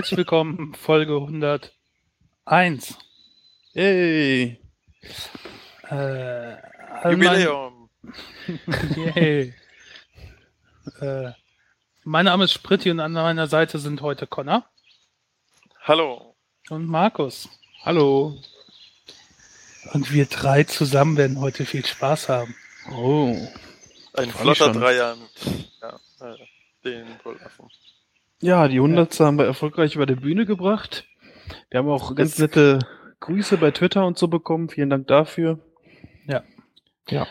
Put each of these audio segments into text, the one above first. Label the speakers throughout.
Speaker 1: Herzlich willkommen, Folge 101.
Speaker 2: Yay.
Speaker 1: Äh,
Speaker 2: Jubiläum.
Speaker 1: Mein, yay. äh, mein Name ist Spritti und an meiner Seite sind heute Connor
Speaker 2: Hallo.
Speaker 1: und Markus.
Speaker 2: Hallo.
Speaker 1: Und wir drei zusammen werden heute viel Spaß haben.
Speaker 2: Oh.
Speaker 3: Ein flotter. Dreier mit ja, äh, den Brüllaffen.
Speaker 2: Ja, die Hundertste haben wir erfolgreich über die Bühne gebracht. Wir haben auch ganz nette Grüße bei Twitter und so bekommen. Vielen Dank dafür.
Speaker 1: Ja.
Speaker 2: Ja.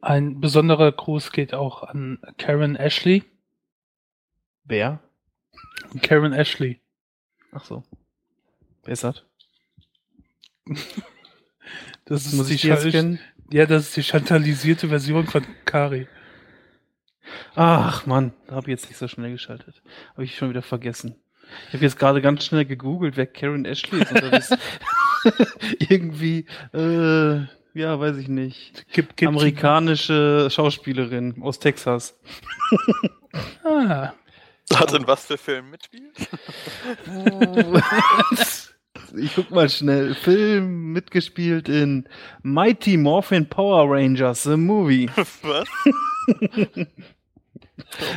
Speaker 1: Ein besonderer Gruß geht auch an Karen Ashley.
Speaker 2: Wer?
Speaker 1: Karen Ashley.
Speaker 2: Ach so. Wer ist das?
Speaker 1: Das ist
Speaker 2: Muss
Speaker 1: die
Speaker 2: ich die jetzt kennen?
Speaker 1: Ja, das ist die chantalisierte Version von Kari.
Speaker 2: Ach Mann, da habe ich jetzt nicht so schnell geschaltet. Habe ich schon wieder vergessen. Ich habe jetzt gerade ganz schnell gegoogelt, wer Karen Ashley ist. Und das ist irgendwie, äh, ja, weiß ich nicht.
Speaker 1: Gibt, gibt,
Speaker 2: Amerikanische Schauspielerin aus Texas.
Speaker 1: Ah,
Speaker 3: Hat in was für Filmen mitspielt?
Speaker 2: ich guck mal schnell. Film mitgespielt in Mighty Morphin Power Rangers, the movie.
Speaker 3: was?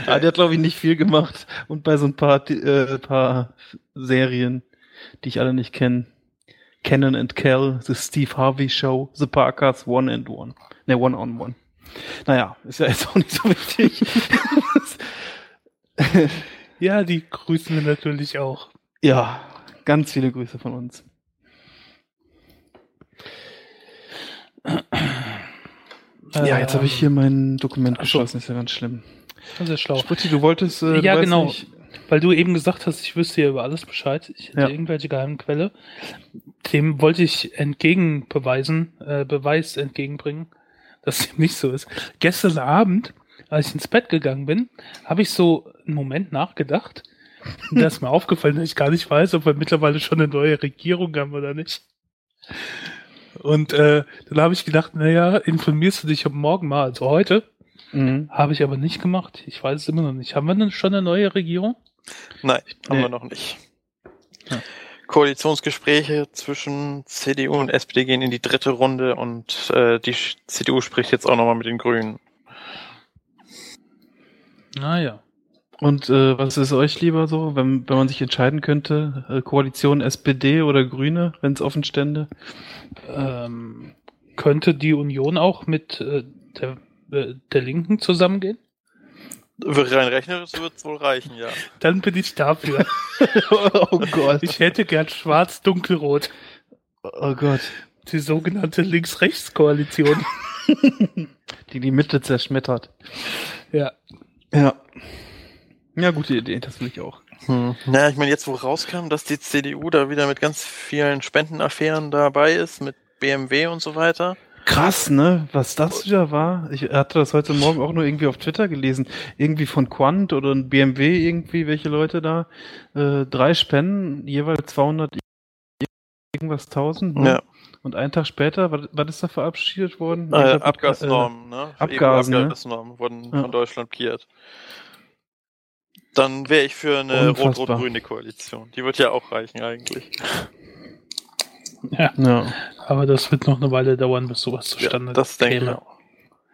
Speaker 2: Ah, der hat, glaube ich, nicht viel gemacht. Und bei so ein paar, äh, paar Serien, die ich alle nicht kenne. Cannon and Kel, The Steve Harvey Show, The Parkers, One and One. Ne, One on One. Naja, ist ja jetzt auch nicht so wichtig.
Speaker 1: ja, die grüßen wir natürlich auch.
Speaker 2: ja, ganz viele Grüße von uns. Ja, jetzt habe ich hier mein Dokument
Speaker 1: ach
Speaker 2: geschlossen, ist ja ganz schlimm.
Speaker 1: Das ist schlau.
Speaker 2: Spritti, du wolltest, äh,
Speaker 1: Ja,
Speaker 2: du
Speaker 1: genau.
Speaker 2: Nicht,
Speaker 1: Weil du eben gesagt hast, ich wüsste ja über alles Bescheid. Ich hätte
Speaker 2: Ja.
Speaker 1: irgendwelche geheimen Quelle. Dem wollte ich entgegenbeweisen, äh, Beweis entgegenbringen, dass dem nicht so ist. Gestern Abend, als ich ins Bett gegangen bin, habe ich so einen Moment nachgedacht. Und da ist mir aufgefallen, dass ich gar nicht weiß, ob wir mittlerweile schon eine neue Regierung haben oder nicht. Und äh, dann habe ich gedacht, naja, informierst du dich Morgen mal, also heute.
Speaker 2: Mhm.
Speaker 1: Habe ich aber nicht gemacht. Ich weiß es immer noch nicht. Haben wir denn schon eine neue Regierung?
Speaker 3: Nein, haben
Speaker 2: Nee.
Speaker 3: wir noch nicht.
Speaker 1: Ja.
Speaker 3: Koalitionsgespräche zwischen CDU und SPD gehen in die dritte Runde und äh, die CDU spricht jetzt auch nochmal mit den Grünen.
Speaker 1: Naja.
Speaker 2: Und äh, was ist euch lieber so, wenn, wenn man sich entscheiden könnte, äh, Koalition SPD oder Grüne, wenn es offen stände?
Speaker 1: Ähm, könnte die Union auch mit äh, der, der Linken zusammengehen?
Speaker 3: Rein rechnerisch wird es wohl reichen, ja.
Speaker 1: Dann bin ich dafür.
Speaker 2: oh Gott.
Speaker 1: ich hätte gern schwarz-dunkelrot.
Speaker 2: Oh Gott.
Speaker 1: Die sogenannte Links-Rechts-Koalition.
Speaker 2: Die die Mitte zerschmettert.
Speaker 1: ja.
Speaker 2: Ja. Ja, gute Idee, das will ich auch.
Speaker 3: Hm. Naja, ich meine, jetzt wo rauskam, dass die CDU da wieder mit ganz vielen Spendenaffären dabei ist, mit BMW und so weiter.
Speaker 2: Krass, ne? Was das wieder war. Ich hatte das heute Morgen auch nur irgendwie auf Twitter gelesen. Irgendwie von Quant oder ein BMW irgendwie, welche Leute da. Äh, drei Spenden, jeweils 200 irgendwas tausend. Ne?
Speaker 3: Ja,
Speaker 2: Und einen Tag später, was, ist da verabschiedet worden?
Speaker 3: äh,
Speaker 2: Ich glaub,
Speaker 3: Abgasnormen, ne?
Speaker 2: Abgasen, ne?
Speaker 3: EU-Abgasnormen wurden
Speaker 2: Ja.
Speaker 3: von Deutschland blockiert. Dann wäre ich für eine rot-rot-grüne Koalition. Die wird ja auch reichen eigentlich.
Speaker 1: ja.
Speaker 2: Ja.
Speaker 1: Aber das wird noch eine Weile dauern, bis sowas
Speaker 3: Ja,
Speaker 1: zustande
Speaker 3: das denke ich
Speaker 1: käme.
Speaker 3: auch.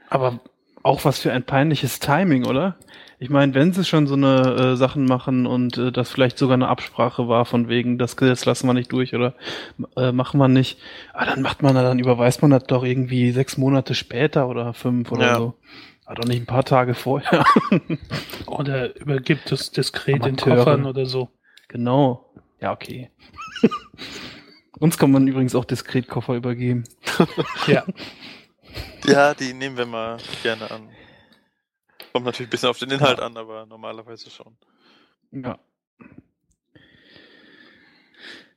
Speaker 2: Aber auch was für ein peinliches Timing, oder? Ich meine, wenn sie schon so eine äh, Sachen machen und äh, das vielleicht sogar eine Absprache war von wegen, das Gesetz lassen wir nicht durch oder äh, machen wir nicht, ah, dann macht man, dann überweist man das doch irgendwie sechs Monate später oder fünf oder
Speaker 3: Ja.
Speaker 2: so. Ah, doch nicht ein paar Tage vorher.
Speaker 1: Oder übergibt es diskret in
Speaker 2: Amateure.
Speaker 1: Koffern oder so.
Speaker 2: genau. Ja, okay. Uns kann man übrigens auch diskret Koffer übergeben.
Speaker 1: Ja.
Speaker 3: Ja, die nehmen wir mal gerne an. Kommt natürlich ein bisschen auf den Inhalt an, aber normalerweise schon.
Speaker 2: Ja.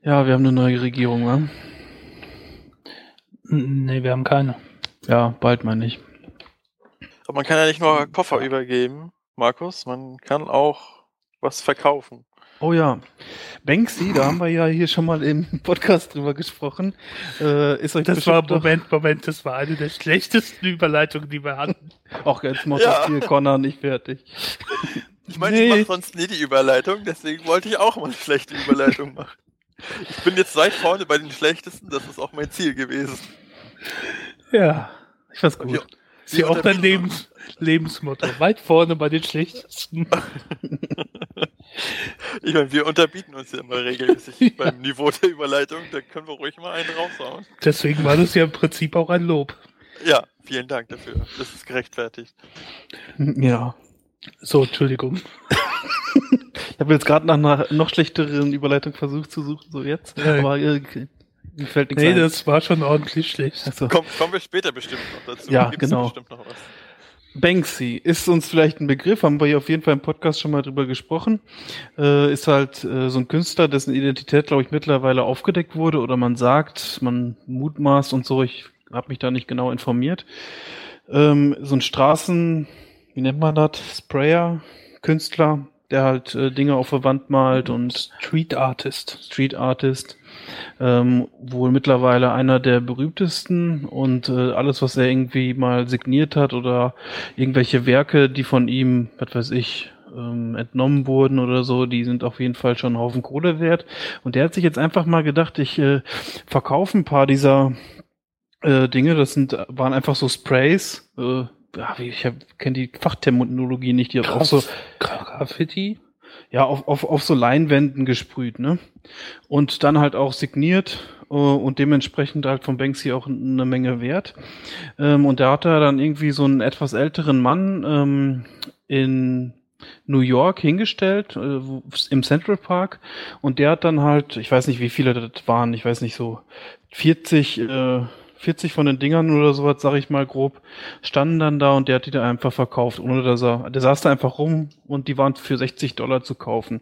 Speaker 2: Ja, wir haben eine neue Regierung, wa?
Speaker 1: N- Nee, wir haben keine.
Speaker 2: Ja, bald meine ich.
Speaker 3: Aber man kann ja nicht nur Koffer übergeben, Markus. Man kann auch was verkaufen.
Speaker 2: Oh ja. Banksy, da haben wir ja hier schon mal im Podcast drüber gesprochen. Äh, ist euch
Speaker 1: Das war, Moment, Moment, das war eine der schlechtesten Überleitungen, die wir hatten.
Speaker 2: Ach, jetzt macht
Speaker 3: Ja.
Speaker 2: das hier Connor nicht fertig.
Speaker 3: Ich meine,
Speaker 1: Nee.
Speaker 3: ich mache sonst nie die Überleitung, deswegen wollte ich auch mal eine schlechte Überleitung machen. Ich bin jetzt weit vorne bei den schlechtesten, das ist auch mein Ziel gewesen.
Speaker 1: Ja, ich fand's gut. Ist ja auch dein Lebens Lebensmotto. Weit vorne bei den schlechtesten.
Speaker 3: Ich meine, wir unterbieten uns ja immer regelmäßig beim Niveau der Überleitung, da können wir ruhig mal einen raushauen.
Speaker 1: Deswegen war das ja im Prinzip auch ein Lob.
Speaker 3: Ja, vielen Dank dafür. Das ist gerechtfertigt.
Speaker 2: Ja.
Speaker 1: So, Entschuldigung.
Speaker 2: Ich habe jetzt gerade nach einer noch schlechteren Überleitung versucht zu suchen, so jetzt.
Speaker 1: Ja.
Speaker 2: Aber äh, mir fällt nichts
Speaker 1: Nee,
Speaker 2: ein.
Speaker 1: das war schon ordentlich schlecht.
Speaker 2: Achso.
Speaker 3: Komm, kommen wir später bestimmt noch dazu.
Speaker 2: Ja,
Speaker 3: Gibt's
Speaker 2: genau.
Speaker 3: bestimmt noch was.
Speaker 2: Banksy ist uns vielleicht ein Begriff, haben wir hier auf jeden Fall im Podcast schon mal drüber gesprochen. Äh, ist halt äh, so ein Künstler, dessen Identität, glaube ich, mittlerweile aufgedeckt wurde oder man sagt, man mutmaßt und so. Ich habe mich da nicht genau informiert. Ähm, so ein Straßen, wie nennt man das? Sprayer, Künstler, der halt äh, Dinge auf der Wand malt und
Speaker 1: Street Artist.
Speaker 2: Street Artist, ähm, wohl mittlerweile einer der berühmtesten und äh, alles, was er irgendwie mal signiert hat oder irgendwelche Werke, die von ihm, was weiß ich, ähm, entnommen wurden oder so, die sind auf jeden Fall schon einen Haufen Kohle wert. Und der hat sich jetzt einfach mal gedacht, ich äh, verkaufe ein paar dieser äh, Dinge, das sind, waren einfach so Sprays, äh, ja, wie- ich kenne die Fachterminologie nicht, die hat auch so,
Speaker 1: Graffiti.
Speaker 2: ja, auf, auf, auf so Leinwänden gesprüht, ne? Und dann halt auch signiert äh, und dementsprechend halt von Banksy auch eine Menge wert. Ähm, und da hat er dann irgendwie so einen etwas älteren Mann ähm, in New York hingestellt, äh, im Central Park. Und der hat dann halt, ich weiß nicht, wie viele das waren, ich weiß nicht, so 40, äh, 40 von den Dingern oder sowas, sag ich mal grob, standen dann da und der hat die da einfach verkauft, ohne dass er, der saß da einfach rum und die waren für 60 Dollar zu kaufen.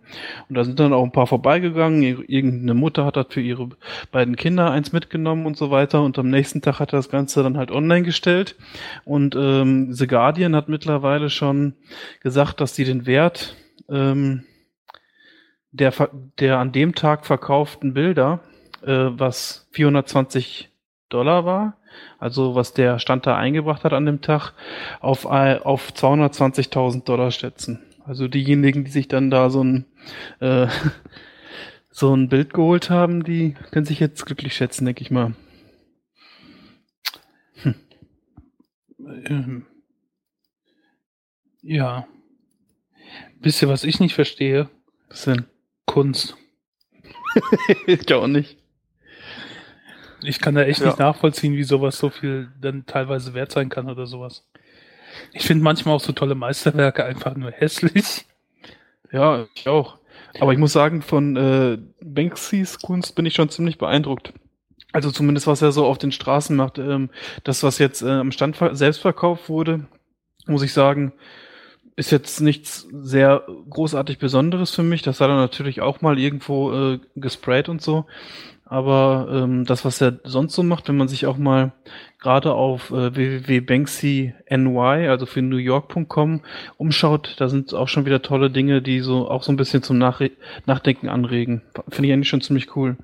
Speaker 2: Und da sind dann auch ein paar vorbeigegangen, Ir- irgendeine Mutter hat das für ihre beiden Kinder eins mitgenommen und so weiter und am nächsten Tag hat er das Ganze dann halt online gestellt und ähm, The Guardian hat mittlerweile schon gesagt, dass die den Wert ähm, der, der an dem Tag verkauften Bilder, äh, was 420 Dollar war, also was der Stand da eingebracht hat an dem Tag, auf, auf 220.000 Dollar schätzen. Also diejenigen, die sich dann da so ein äh, so ein Bild geholt haben, die können sich jetzt glücklich schätzen, denke ich mal.
Speaker 1: Ähm, ja. Wisst ihr, was ich nicht verstehe?
Speaker 2: Was denn?
Speaker 1: Kunst.
Speaker 2: ich auch nicht.
Speaker 1: Ich kann da echt
Speaker 3: Ja.
Speaker 1: nicht nachvollziehen, wie sowas so viel dann teilweise wert sein kann oder sowas. Ich finde manchmal auch so tolle Meisterwerke einfach nur hässlich.
Speaker 2: Ja, ich auch. Aber ich muss sagen, von äh, Banksys Kunst bin ich schon ziemlich beeindruckt. Also zumindest, was er so auf den Straßen macht. Ähm, das, was jetzt äh, am Stand selbst verkauft wurde, muss ich sagen, ist jetzt nichts sehr großartig Besonderes für mich. Das hat er natürlich auch mal irgendwo äh, gesprayt und so. Aber ähm, das, was er sonst so macht, wenn man sich auch mal gerade auf äh, www.banksy.ny, also für newyork.com, umschaut, da sind auch schon wieder tolle Dinge, die so auch so ein bisschen zum Nachre Nachdenken anregen. Finde ich eigentlich schon ziemlich cool.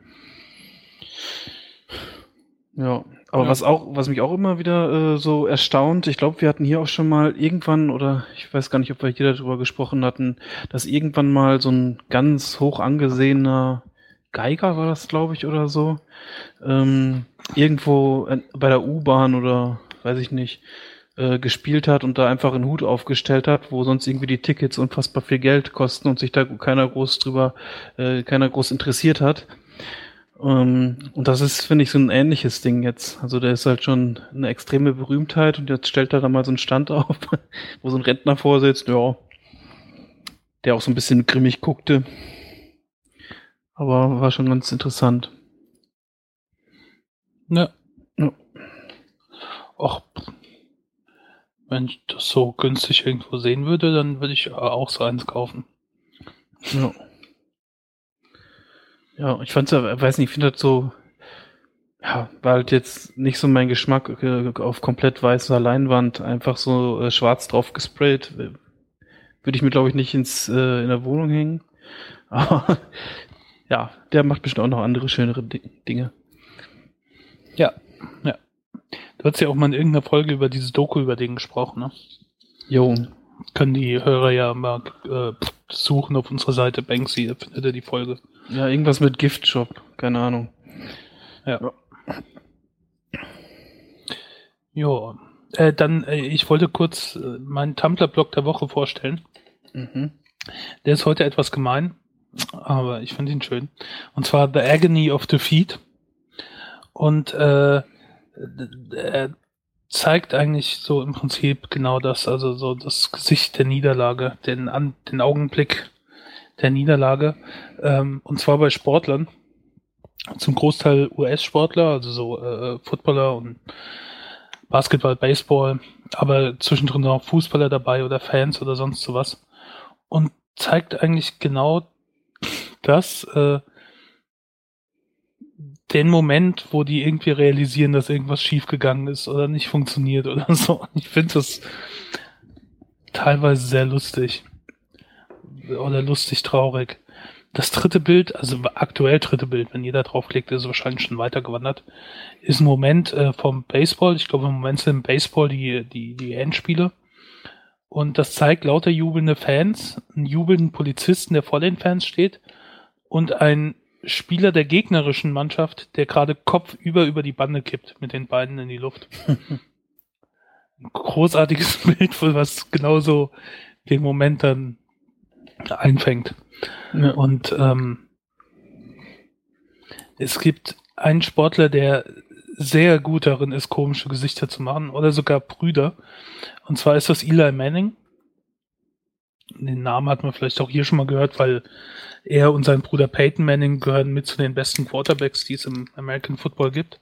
Speaker 2: Ja, aber
Speaker 1: Ja.
Speaker 2: was auch, was mich auch immer wieder äh, so erstaunt, ich glaube, wir hatten hier auch schon mal irgendwann, oder ich weiß gar nicht, ob wir hier darüber gesprochen hatten, dass irgendwann mal so ein ganz hoch angesehener Geiger war das, glaube ich, oder so, ähm, irgendwo bei der U-Bahn oder weiß ich nicht, äh, gespielt hat und da einfach einen Hut aufgestellt hat, wo sonst irgendwie die Tickets unfassbar viel Geld kosten und sich da keiner groß drüber, äh, keiner groß interessiert hat. Ähm, und das ist, finde ich, so ein ähnliches Ding jetzt. Also der ist halt schon eine extreme Berühmtheit und jetzt stellt er da mal so einen Stand auf, wo so ein Rentner vorsitzt, ja, der auch so ein bisschen grimmig guckte. Aber war schon ganz interessant.
Speaker 1: Ne.
Speaker 2: Ja.
Speaker 1: Och, wenn ich das so günstig irgendwo sehen würde, dann würde ich auch so eins kaufen.
Speaker 2: Ja. Ja, ich fand's ja, weiß nicht, ich finde das so, ja, war halt jetzt nicht so mein Geschmack äh, auf komplett weißer Leinwand, einfach so äh, schwarz drauf gesprayt. Äh, Würde ich mir, glaube ich, nicht ins, äh, in der Wohnung hängen. Aber ja, der macht bestimmt auch noch andere schönere Di Dinge.
Speaker 1: Ja, ja. Du hast ja auch mal in irgendeiner Folge über diese Doku über den gesprochen, ne?
Speaker 2: Jo,
Speaker 1: können die Hörer ja mal äh, suchen auf unserer Seite Banksy, da findet ihr die Folge.
Speaker 2: Ja, irgendwas mit Giftshop, keine Ahnung.
Speaker 1: Ja. Ja. Äh, dann, äh, ich wollte kurz äh, meinen Tumblr-Blog der Woche vorstellen.
Speaker 2: Mhm.
Speaker 1: Der ist heute etwas gemein, aber ich finde ihn schön. Und zwar The Agony of Defeat. Und äh, er zeigt eigentlich so im Prinzip genau das, also so das Gesicht der Niederlage, den, an, den Augenblick der Niederlage. Ähm, und zwar bei Sportlern. Zum Großteil US-Sportler, also so äh, Footballer und Basketball, Baseball, aber zwischendrin auch Fußballer dabei oder Fans oder sonst sowas. Und zeigt eigentlich genau das, äh, den Moment, wo die irgendwie realisieren, dass irgendwas schiefgegangen ist oder nicht funktioniert oder so. Ich finde das teilweise sehr lustig. Oder lustig traurig. Das dritte Bild, also aktuell dritte Bild, wenn jeder draufklickt, ist wahrscheinlich schon weitergewandert, ist ein Moment äh, vom Baseball. Ich glaube, im Moment sind im Baseball die, die, die Endspiele. Und das zeigt lauter jubelnde Fans, einen jubelnden Polizisten, der vor den Fans steht, und ein Spieler der gegnerischen Mannschaft, der gerade kopfüber über die Bande kippt, mit den Beinen in die Luft. Ein großartiges Bild, was genauso den Moment dann einfängt. Ja. Und ähm, es gibt einen Sportler, der sehr gut darin ist, komische Gesichter zu machen, oder sogar Brüder. Und zwar ist das Eli Manning. Den Namen hat man vielleicht auch hier schon mal gehört, weil er und sein Bruder Peyton Manning gehören mit zu den besten Quarterbacks, die es im American Football gibt.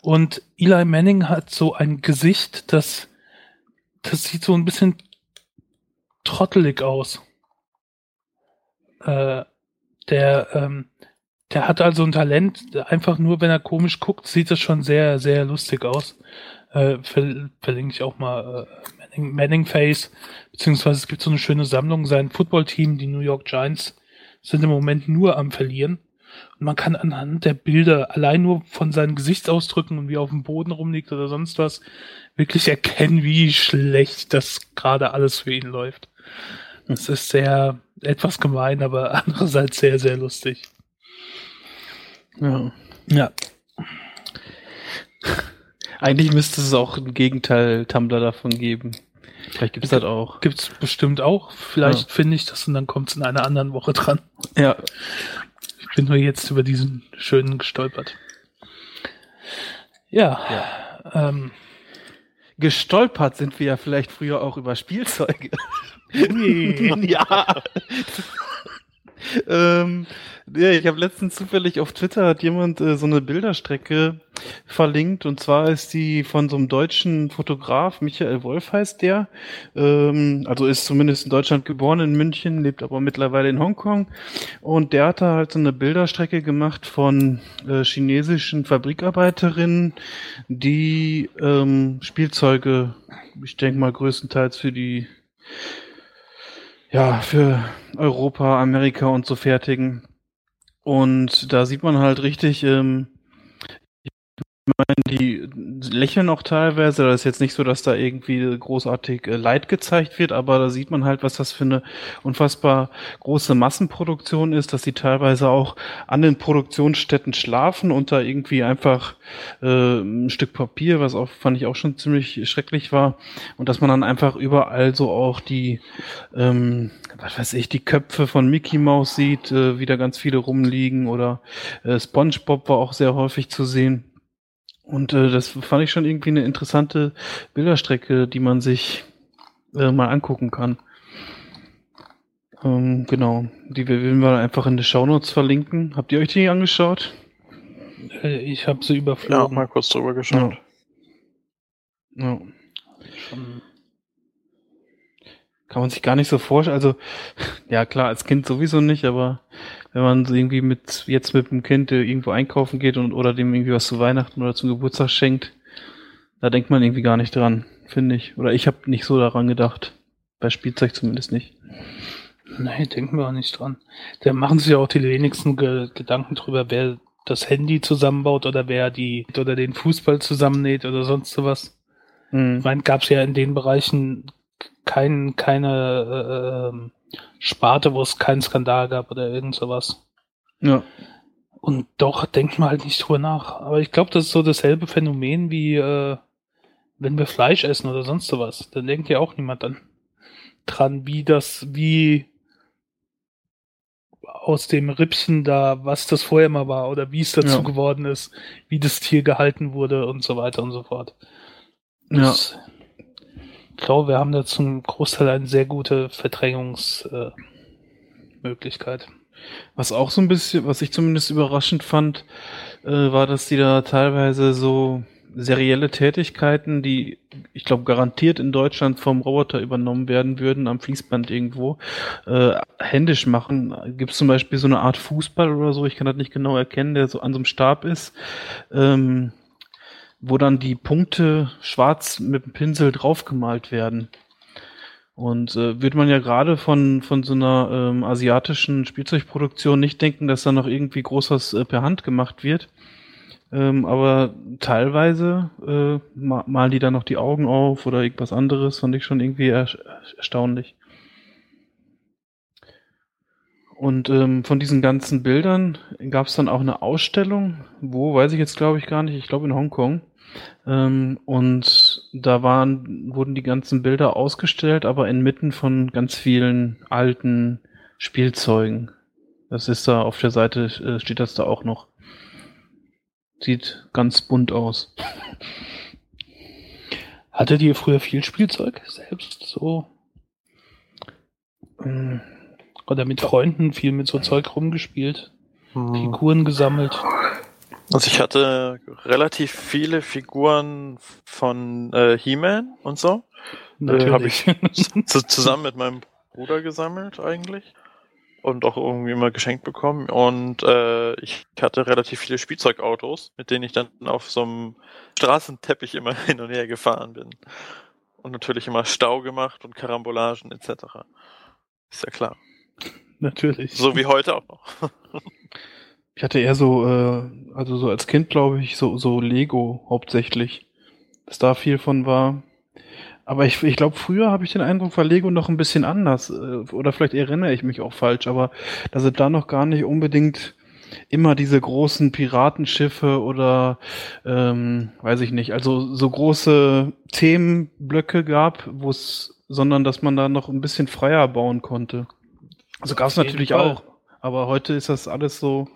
Speaker 1: Und Eli Manning hat so ein Gesicht, das, das sieht so ein bisschen trottelig aus. Äh, der, ähm, der hat also ein Talent, einfach nur, wenn er komisch guckt, sieht das schon sehr, sehr lustig aus. Äh, ver verlinke ich auch mal äh, Manning, Manning Face, beziehungsweise es gibt so eine schöne Sammlung, sein Footballteam, die New York Giants, sind im Moment nur am Verlieren. Und man kann anhand der Bilder allein nur von seinen Gesichtsausdrücken und wie er auf dem Boden rumliegt oder sonst was wirklich erkennen, wie schlecht das gerade alles für ihn läuft. Es ist sehr etwas gemein, aber andererseits sehr, sehr lustig.
Speaker 2: Ja. Ja. Eigentlich müsste es auch ein Gegenteil Tumblr davon geben. Vielleicht gibt es das auch.
Speaker 1: Gibt es bestimmt auch. Vielleicht ja. finde ich das und dann kommt es in einer anderen Woche dran.
Speaker 2: Ja.
Speaker 1: Ich bin nur jetzt über diesen schönen gestolpert. Ja. ja. Ähm,
Speaker 2: Gestolpert sind wir ja vielleicht früher auch über Spielzeuge. ja. ähm, ja, ich habe letztens zufällig auf Twitter hat jemand äh, so eine Bilderstrecke verlinkt. Und zwar ist die von so einem deutschen Fotograf, Michael Wolf heißt der, ähm, also ist zumindest in Deutschland geboren, in München, lebt aber mittlerweile in Hongkong. Und der hat da halt so eine Bilderstrecke gemacht von äh, chinesischen Fabrikarbeiterinnen, die ähm, Spielzeuge, ich denke mal größtenteils für die ja, für Europa, Amerika und so fertigen. Und da sieht man halt richtig, ähm, ich meine, die lächeln auch teilweise. Das ist jetzt nicht so, dass da irgendwie großartig äh, Leid gezeigt wird, aber da sieht man halt, was das für eine unfassbar große Massenproduktion ist, dass sie teilweise auch an den Produktionsstätten schlafen und da irgendwie einfach äh, ein Stück Papier, was auch fand ich auch schon ziemlich schrecklich war, und dass man dann einfach überall so auch die, ähm, was weiß ich, die Köpfe von Mickey Mouse sieht, äh, wieder ganz viele rumliegen oder äh, SpongeBob war auch sehr häufig zu sehen. Und äh, das fand ich schon irgendwie eine interessante Bilderstrecke, die man sich äh, mal angucken kann. Ähm, genau, die werden wir einfach in den Shownotes verlinken. Habt ihr euch die angeschaut?
Speaker 1: Äh, ich habe sie überflogen.
Speaker 3: Ja, mal kurz drüber geschaut.
Speaker 2: Ja. ja. Schon kann man sich gar nicht so vorstellen. Also, ja klar, als Kind sowieso nicht, aber wenn man irgendwie mit, jetzt mit dem Kind irgendwo einkaufen geht und oder dem irgendwie was zu Weihnachten oder zum Geburtstag schenkt, da denkt man irgendwie gar nicht dran, finde ich. Oder ich habe nicht so daran gedacht. Bei Spielzeug zumindest nicht.
Speaker 1: Nein, denken wir auch nicht dran. Da machen sich ja auch die wenigsten Ge Gedanken drüber, wer das Handy zusammenbaut oder wer die oder den Fußball zusammennäht oder sonst sowas. Mhm. Ich meine, gab es ja in den Bereichen kein, keine äh, ähm, Sparte, wo es keinen Skandal gab oder irgend sowas.
Speaker 2: Ja.
Speaker 1: Und doch denkt man halt nicht drüber nach. Aber ich glaube, das ist so dasselbe Phänomen wie äh, wenn wir Fleisch essen oder sonst sowas. Dann denkt ja auch niemand dann dran, wie das, wie aus dem Rippchen da, was das vorher mal war oder wie es dazu
Speaker 2: Ja.
Speaker 1: geworden ist, wie das Tier gehalten wurde und so weiter und so fort.
Speaker 2: Ja.
Speaker 1: Das, Ich glaube, wir haben da zum Großteil eine sehr gute Verdrängungsmöglichkeit. Äh.
Speaker 2: Was auch so ein bisschen, was ich zumindest überraschend fand, äh, war, dass die da teilweise so serielle Tätigkeiten, die ich glaube garantiert in Deutschland vom Roboter übernommen werden würden, am Fließband irgendwo, äh, händisch machen. Gibt es zum Beispiel so eine Art Fußball oder so, ich kann das nicht genau erkennen, der so an so einem Stab ist, ähm, wo dann die Punkte schwarz mit dem Pinsel draufgemalt werden. Und äh, wird man ja gerade von, von so einer ähm, asiatischen Spielzeugproduktion nicht denken, dass da noch irgendwie groß was äh, per Hand gemacht wird. Ähm, aber teilweise äh, ma malen die da noch die Augen auf oder irgendwas anderes, fand ich schon irgendwie er erstaunlich. Und ähm, von diesen ganzen Bildern gab es dann auch eine Ausstellung, wo, weiß ich jetzt glaube ich gar nicht, ich glaube in Hongkong. Ähm, und da waren, wurden die ganzen Bilder ausgestellt, aber inmitten von ganz vielen alten Spielzeugen. Das ist da auf der Seite, äh, steht das da auch noch. Sieht ganz bunt aus.
Speaker 1: Hattet ihr früher viel Spielzeug selbst so?
Speaker 2: Ähm,
Speaker 1: Oder mit Freunden viel mit so Zeug rumgespielt?
Speaker 3: Hm.
Speaker 1: Figuren gesammelt?
Speaker 3: Also ich hatte relativ viele Figuren von äh, He-Man und so. Äh, hab ich zu, zusammen mit meinem Bruder gesammelt eigentlich. Und auch irgendwie immer geschenkt bekommen. Und äh, ich hatte relativ viele Spielzeugautos, mit denen ich dann auf so einem Straßenteppich immer hin und her gefahren bin. Und natürlich immer Stau gemacht und Karambolagen etc. Ist ja klar.
Speaker 1: Natürlich.
Speaker 3: So wie heute auch noch.
Speaker 2: Ich hatte eher so, äh, also so als Kind glaube ich, so, so Lego hauptsächlich. Dass da viel von war. Aber ich, ich glaube, früher habe ich den Eindruck, war Lego noch ein bisschen anders. Äh, Oder vielleicht erinnere ich mich auch falsch, aber dass es da noch gar nicht unbedingt immer diese großen Piratenschiffe oder ähm, weiß ich nicht, also so große Themenblöcke gab, wo es, sondern dass man da noch ein bisschen freier bauen konnte. Also gab es natürlich
Speaker 1: Fall.
Speaker 2: auch, aber heute ist das alles so,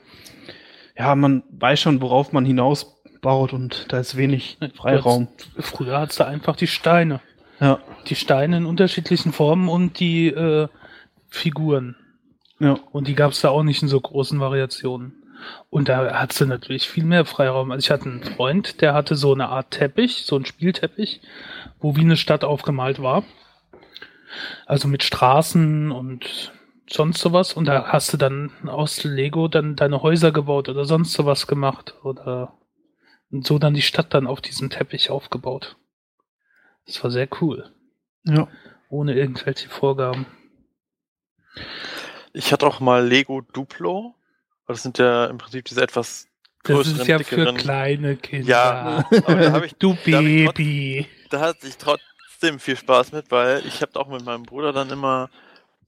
Speaker 2: ja, man weiß schon, worauf man hinausbaut und da ist wenig Freiraum.
Speaker 1: Früher hat's da einfach die Steine.
Speaker 2: Ja,
Speaker 1: Die Steine in unterschiedlichen Formen und die äh, Figuren.
Speaker 2: ja,
Speaker 1: Und die gab's da auch nicht in so großen Variationen. Und da hat sie natürlich viel mehr Freiraum. Also ich hatte einen Freund, der hatte so eine Art Teppich, so ein Spielteppich, wo wie eine Stadt aufgemalt war. Also mit Straßen und sonst sowas. Und da hast du dann aus Lego dann deine Häuser gebaut oder sonst sowas gemacht. Oder und so dann die Stadt dann auf diesem Teppich aufgebaut. Das war sehr cool.
Speaker 2: ja.
Speaker 1: Ohne irgendwelche Vorgaben.
Speaker 3: Ich hatte auch mal Lego Duplo. Das sind ja im Prinzip diese etwas
Speaker 1: Das
Speaker 3: größeren,
Speaker 1: ist ja für
Speaker 3: dickeren.
Speaker 1: kleine Kinder.
Speaker 3: Ja, aber da habe ich,
Speaker 1: Du
Speaker 3: da hab ich
Speaker 1: Baby.
Speaker 3: da hatte ich trotzdem viel Spaß mit, weil ich habe auch mit meinem Bruder dann immer,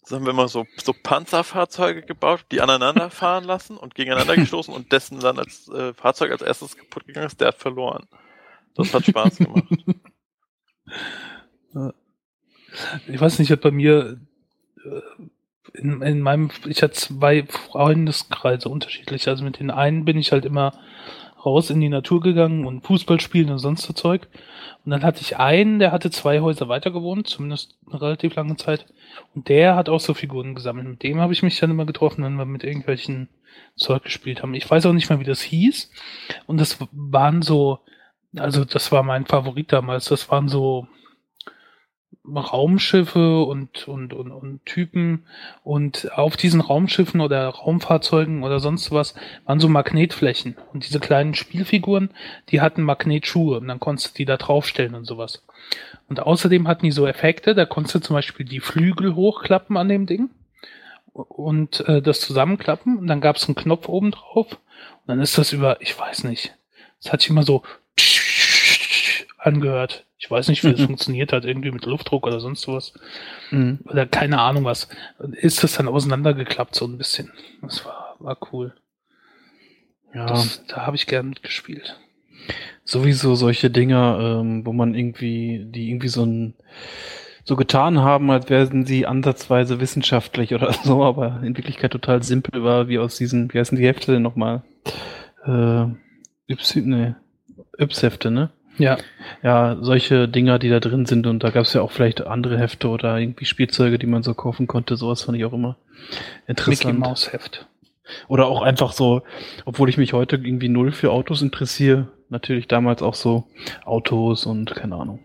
Speaker 3: sagen wir mal so, so Panzerfahrzeuge gebaut, die aneinander fahren lassen und gegeneinander gestoßen und dessen dann als äh, Fahrzeug als erstes kaputt gegangen ist, der hat verloren. Das hat Spaß gemacht.
Speaker 1: Ich weiß nicht, ob bei mir äh, in, in meinem, ich hatte zwei Freundeskreise unterschiedlich. Also mit den einen bin ich halt immer raus in die Natur gegangen und Fußball spielen und sonst so Zeug. Und dann hatte ich einen, der hatte zwei Häuser weiter gewohnt, zumindest eine relativ lange Zeit. Und der hat auch so Figuren gesammelt. Mit dem habe ich mich dann immer getroffen, wenn wir mit irgendwelchen Zeug gespielt haben. Ich weiß auch nicht mehr, wie das hieß. Und das waren so, also das war mein Favorit damals. Das waren so Raumschiffe und, und, und, und Typen. Und auf diesen Raumschiffen oder Raumfahrzeugen oder sonst was waren so Magnetflächen. Und diese kleinen Spielfiguren, die hatten Magnetschuhe. Und dann konntest du die da draufstellen und sowas. Und außerdem hatten die so Effekte, da konntest du zum Beispiel die Flügel hochklappen an dem Ding und äh, das zusammenklappen und dann gab es einen Knopf oben drauf und dann ist das über, ich weiß nicht, es hat sich immer so angehört. Ich weiß nicht, wie das funktioniert hat, irgendwie mit Luftdruck oder sonst sowas. Mhm. Oder keine Ahnung was. Ist das dann auseinandergeklappt so ein bisschen. Das war, war cool. Ja. Das, da habe ich gern mitgespielt.
Speaker 2: Sowieso solche Dinger, ähm, wo man irgendwie, die irgendwie so ein so getan haben, als wären sie ansatzweise wissenschaftlich oder so, aber in Wirklichkeit total simpel war, wie aus diesen, wie heißen die Hefte denn nochmal? Äh, Y, ne, Yps-Hefte, ne?
Speaker 1: Ja.
Speaker 2: Ja, solche Dinger, die da drin sind und da gab es ja auch vielleicht andere Hefte oder irgendwie Spielzeuge, die man so kaufen konnte, sowas fand ich auch immer interessant.
Speaker 1: Mickey Mouse Heft.
Speaker 2: Oder auch einfach so, obwohl ich mich heute irgendwie null für Autos interessiere, natürlich damals auch so Autos und keine Ahnung.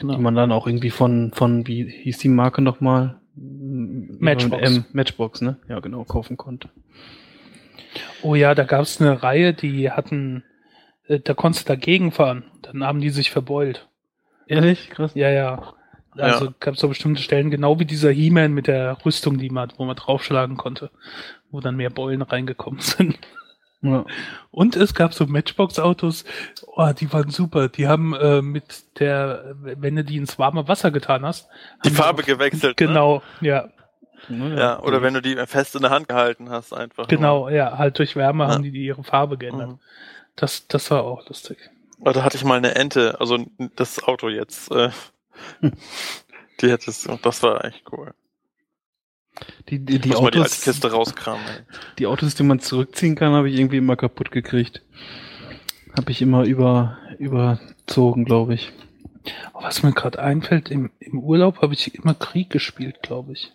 Speaker 2: Genau. Die man dann auch irgendwie von, von, wie hieß die Marke nochmal?
Speaker 1: Matchbox. M,
Speaker 2: Matchbox, ne? Ja, genau, kaufen konnte.
Speaker 1: Oh ja, da gab es eine Reihe, die hatten, da konntest du dagegen fahren. Dann haben die sich verbeult.
Speaker 2: Ehrlich? Krass.
Speaker 1: Ja, ja. Also ja. gab es so bestimmte Stellen, genau wie dieser He-Man mit der Rüstung, die man, wo man draufschlagen konnte, wo dann mehr Beulen reingekommen sind. Ja. Und es gab so Matchbox-Autos, oh, die waren super. Die haben äh, mit der, wenn du die ins warme Wasser getan hast.
Speaker 3: Die Farbe auch, gewechselt.
Speaker 1: Ne? Genau,
Speaker 3: ne?
Speaker 1: ja.
Speaker 3: Ja, oder wenn du die fest in der Hand gehalten hast, einfach.
Speaker 1: Genau, nur. ja, halt durch Wärme ja. haben die, die ihre Farbe geändert. Mhm. Das, das war auch lustig.
Speaker 3: Oh, da hatte ich mal eine Ente, also das Auto jetzt. Äh, die hätte es, das war echt cool.
Speaker 2: Die, die, die Autos,
Speaker 3: die alte Kiste rauskramen.
Speaker 2: Die Autos, die man zurückziehen kann, habe ich irgendwie immer kaputt gekriegt. Habe ich immer über, überzogen, glaube ich.
Speaker 1: Was mir gerade einfällt, im, im Urlaub habe ich immer Krieg gespielt, glaube ich.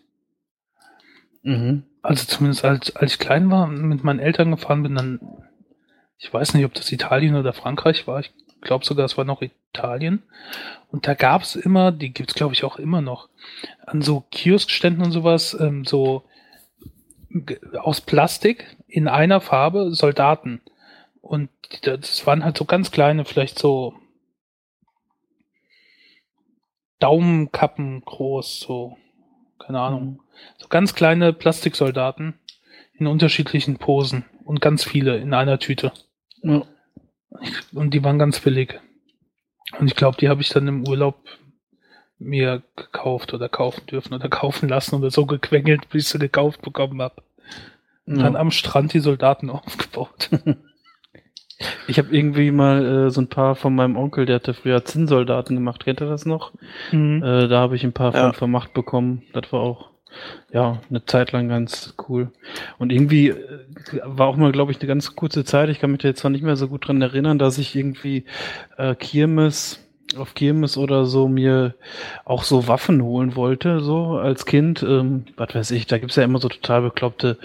Speaker 1: Mhm. Also zumindest als, als ich klein war und mit meinen Eltern gefahren bin, dann, ich weiß nicht, ob das Italien oder Frankreich war, ich glaube sogar, es war noch Italien. Und da gab es immer, die gibt's glaube ich auch immer noch, an so Kioskständen und sowas, ähm, so aus Plastik in einer Farbe Soldaten. Und das waren halt so ganz kleine, vielleicht so Daumenkappen groß, so, keine Ahnung. Mhm. So ganz kleine Plastiksoldaten in unterschiedlichen Posen und ganz viele in einer Tüte. Ja. Und die waren ganz billig. Und ich glaube, die habe ich dann im Urlaub mir gekauft oder kaufen dürfen oder kaufen lassen oder so gequengelt, bis ich sie gekauft bekommen habe. Und ja. dann am Strand die Soldaten aufgebaut.
Speaker 2: Ich habe irgendwie mal äh, so ein paar von meinem Onkel, der hatte früher Zinnsoldaten gemacht. Kennt ihr das noch? Mhm. Äh, da habe ich ein paar ja. von vermacht bekommen. Das war auch ja, eine Zeit lang ganz cool. Und irgendwie äh, war auch mal, glaube ich, eine ganz kurze Zeit, ich kann mich da jetzt zwar nicht mehr so gut dran erinnern, dass ich irgendwie äh, Kirmes, auf Kirmes oder so mir auch so Waffen holen wollte, so als Kind. Ähm, was weiß ich, da gibt's ja immer so total bekloppte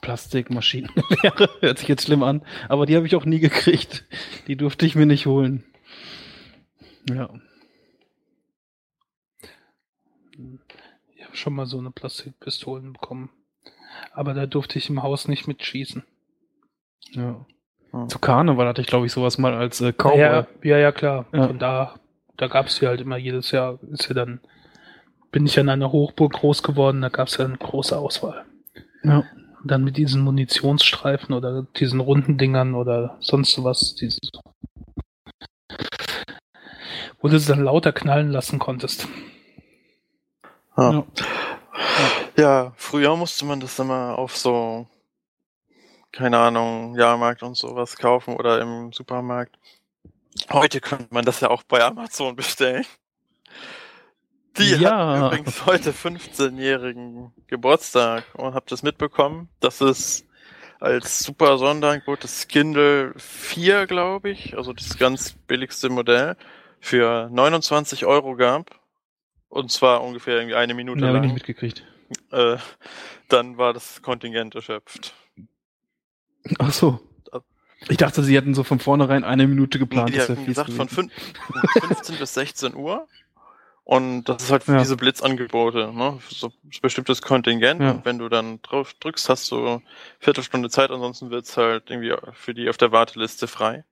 Speaker 2: Plastikmaschinen. Hört sich jetzt schlimm an, aber die habe ich auch nie gekriegt. Die durfte ich mir nicht holen. Ja.
Speaker 1: Schon mal so eine Plastikpistolen bekommen. Aber da durfte ich im Haus nicht mitschießen.
Speaker 2: Ja. Zu Karneval hatte ich, glaube ich, sowas mal als äh, Cowboy.
Speaker 1: Ja, ja, ja, klar. Ja. Von da, da gab es ja halt immer jedes Jahr, ist ja dann, bin ich an einer Hochburg groß geworden, da gab es ja eine große Auswahl. Ja. Und dann mit diesen Munitionsstreifen oder diesen runden Dingern oder sonst was, dieses, wo du es dann lauter knallen lassen konntest.
Speaker 3: Ja. ja. früher musste man das immer auf so, keine Ahnung, Jahrmarkt und sowas kaufen oder im Supermarkt. Heute könnte man das ja auch bei Amazon bestellen. Die ja. hat übrigens heute 15-jährigen Geburtstag und habt das mitbekommen, dass es als super Sonderangebot das Kindle 4, glaube ich, also das ganz billigste Modell, für 29 Euro gab. Und zwar ungefähr irgendwie eine Minute
Speaker 2: ja,
Speaker 3: lang.
Speaker 2: nicht mitgekriegt.
Speaker 3: Äh, dann war das Kontingent erschöpft.
Speaker 2: Ach so. Ich dachte, sie hätten so von vornherein eine Minute geplant.
Speaker 3: Die hatten gesagt von 15 bis 16 Uhr. Und das ist halt für ja. diese Blitzangebote, ne? So ein bestimmtes Kontingent. Ja. Und wenn du dann drauf drückst, hast du Viertelstunde Zeit, ansonsten wird's halt irgendwie für die auf der Warteliste frei.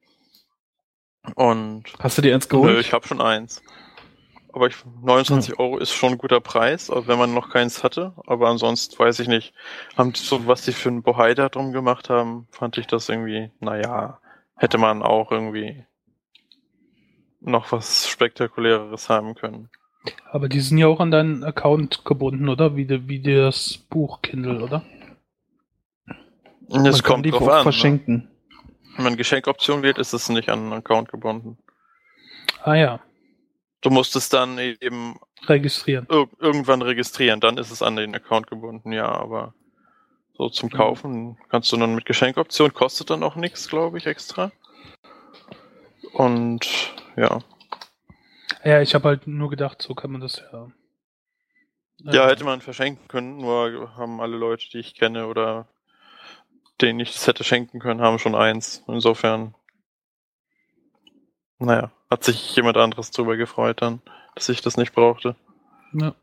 Speaker 3: Und
Speaker 2: hast du dir eins geholt? Nö,
Speaker 3: ich habe schon eins. Aber ich, 29 hm. Euro ist schon ein guter Preis, auch wenn man noch keins hatte. Aber ansonsten weiß ich nicht. Haben so, was die für einen Bohai da drum gemacht haben, fand ich das irgendwie, naja, hätte man auch irgendwie noch was Spektakuläres haben können.
Speaker 1: Aber die sind ja auch an deinen Account gebunden, oder? Wie, de, wie das Buch Kindle, oder?
Speaker 3: Das kommt
Speaker 2: die
Speaker 3: drauf an. Ne?
Speaker 2: verschenken.
Speaker 3: Wenn man Geschenkoption wählt, ist es nicht an einen Account gebunden.
Speaker 1: Ah ja,
Speaker 3: Du musst es dann eben
Speaker 1: registrieren.
Speaker 3: ir irgendwann registrieren, dann ist es an den Account gebunden, ja, aber so zum Kaufen kannst du dann mit Geschenkoption, kostet dann auch nichts, glaube ich, extra. Und ja.
Speaker 1: Ja, ich habe halt nur gedacht, so kann man das ja.
Speaker 3: Ja,
Speaker 1: äh,
Speaker 3: hätte man verschenken können, nur haben alle Leute, die ich kenne oder denen ich das hätte schenken können, haben schon eins. Insofern, naja, hat sich jemand anderes drüber gefreut dann, dass ich das nicht brauchte.
Speaker 1: Ja.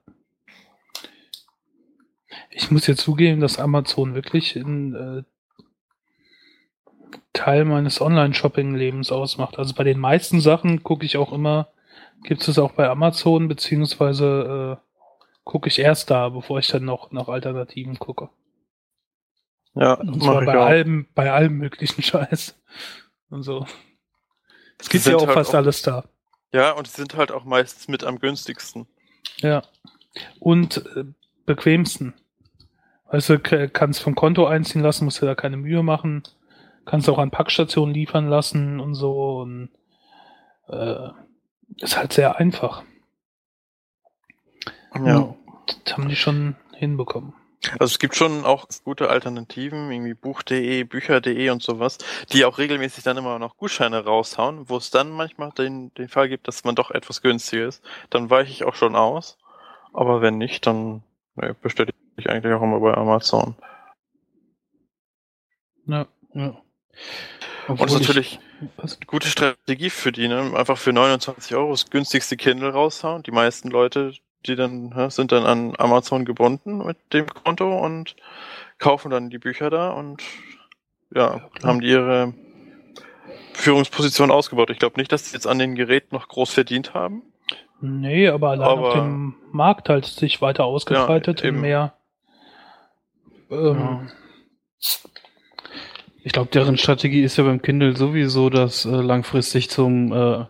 Speaker 1: Ich muss ja zugeben, dass Amazon wirklich ein äh, Teil meines Online-Shopping-Lebens ausmacht. Also bei den meisten Sachen gucke ich auch immer, gibt es auch bei Amazon, beziehungsweise äh, gucke ich erst da, bevor ich dann noch nach Alternativen gucke.
Speaker 3: Ja,
Speaker 1: Und zwar bei allem, bei allem möglichen Scheiß. Und so. Es gibt ja auch
Speaker 3: halt
Speaker 1: fast
Speaker 3: auch-
Speaker 1: alles da.
Speaker 3: Ja, und die sind halt auch meistens mit am günstigsten.
Speaker 1: Ja. Und äh, bequemsten. Weißt du, k- kannst vom Konto einziehen lassen, musst dir da keine Mühe machen. Kannst auch an Packstationen liefern lassen und so. Und, äh, ist halt sehr einfach.
Speaker 3: Ja.
Speaker 1: Das haben die schon hinbekommen.
Speaker 3: Also es gibt schon auch gute Alternativen, irgendwie Buch.de, Bücher.de und sowas, die auch regelmäßig dann immer noch Gutscheine raushauen, wo es dann manchmal den, den Fall gibt, dass man doch etwas günstiger ist. Dann weiche ich auch schon aus. Aber wenn nicht, dann ne, bestelle ich eigentlich auch immer bei Amazon.
Speaker 1: Ja.
Speaker 2: Ja.
Speaker 3: Und
Speaker 2: Obwohl
Speaker 3: das ist
Speaker 2: ich-
Speaker 3: natürlich eine gute Strategie für die, ne? Einfach für 29 Euro das günstigste Kindle raushauen. Die meisten Leute, die dann, hä, sind dann an Amazon gebunden mit dem Konto und kaufen dann die Bücher da und ja,
Speaker 1: klar.
Speaker 3: haben die ihre Führungsposition ausgebaut. Ich glaube nicht, dass sie jetzt an den Geräten noch groß verdient haben.
Speaker 1: Nee, aber allein
Speaker 3: Aber-
Speaker 1: auf dem Markt halt sich weiter ausgebreitet
Speaker 3: Ja,
Speaker 1: und mehr. Ähm,
Speaker 2: Ich glaube, deren Strategie ist ja beim Kindle sowieso, das äh, langfristig zum äh,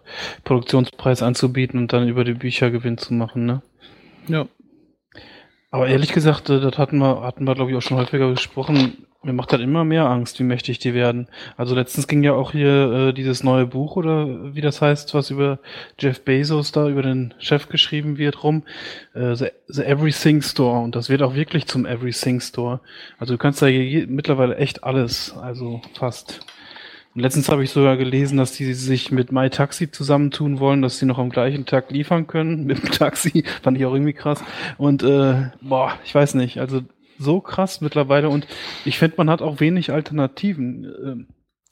Speaker 2: Produktionspreis anzubieten und dann über die Bücher Gewinn zu machen, ne?
Speaker 1: ja.
Speaker 2: Aber ehrlich gesagt, äh, das hatten wir, hatten wir, glaube ich, auch schon häufiger gesprochen. Mir macht halt immer mehr Angst, wie mächtig die werden. Also letztens ging ja auch hier äh, dieses neue Buch oder wie das heißt, was über Jeff Bezos da, über den Chef geschrieben wird, rum. Äh, the, the Everything Store. Und das wird auch wirklich zum Everything Store. Also du kannst da je, mittlerweile echt alles, also fast. Und letztens habe ich sogar gelesen, dass die sich mit MyTaxi zusammentun wollen, dass sie noch am gleichen Tag liefern können mit dem Taxi. Fand ich auch irgendwie krass. Und äh, boah, ich weiß nicht, also so krass mittlerweile. Und ich finde, man hat auch wenig Alternativen. Ähm,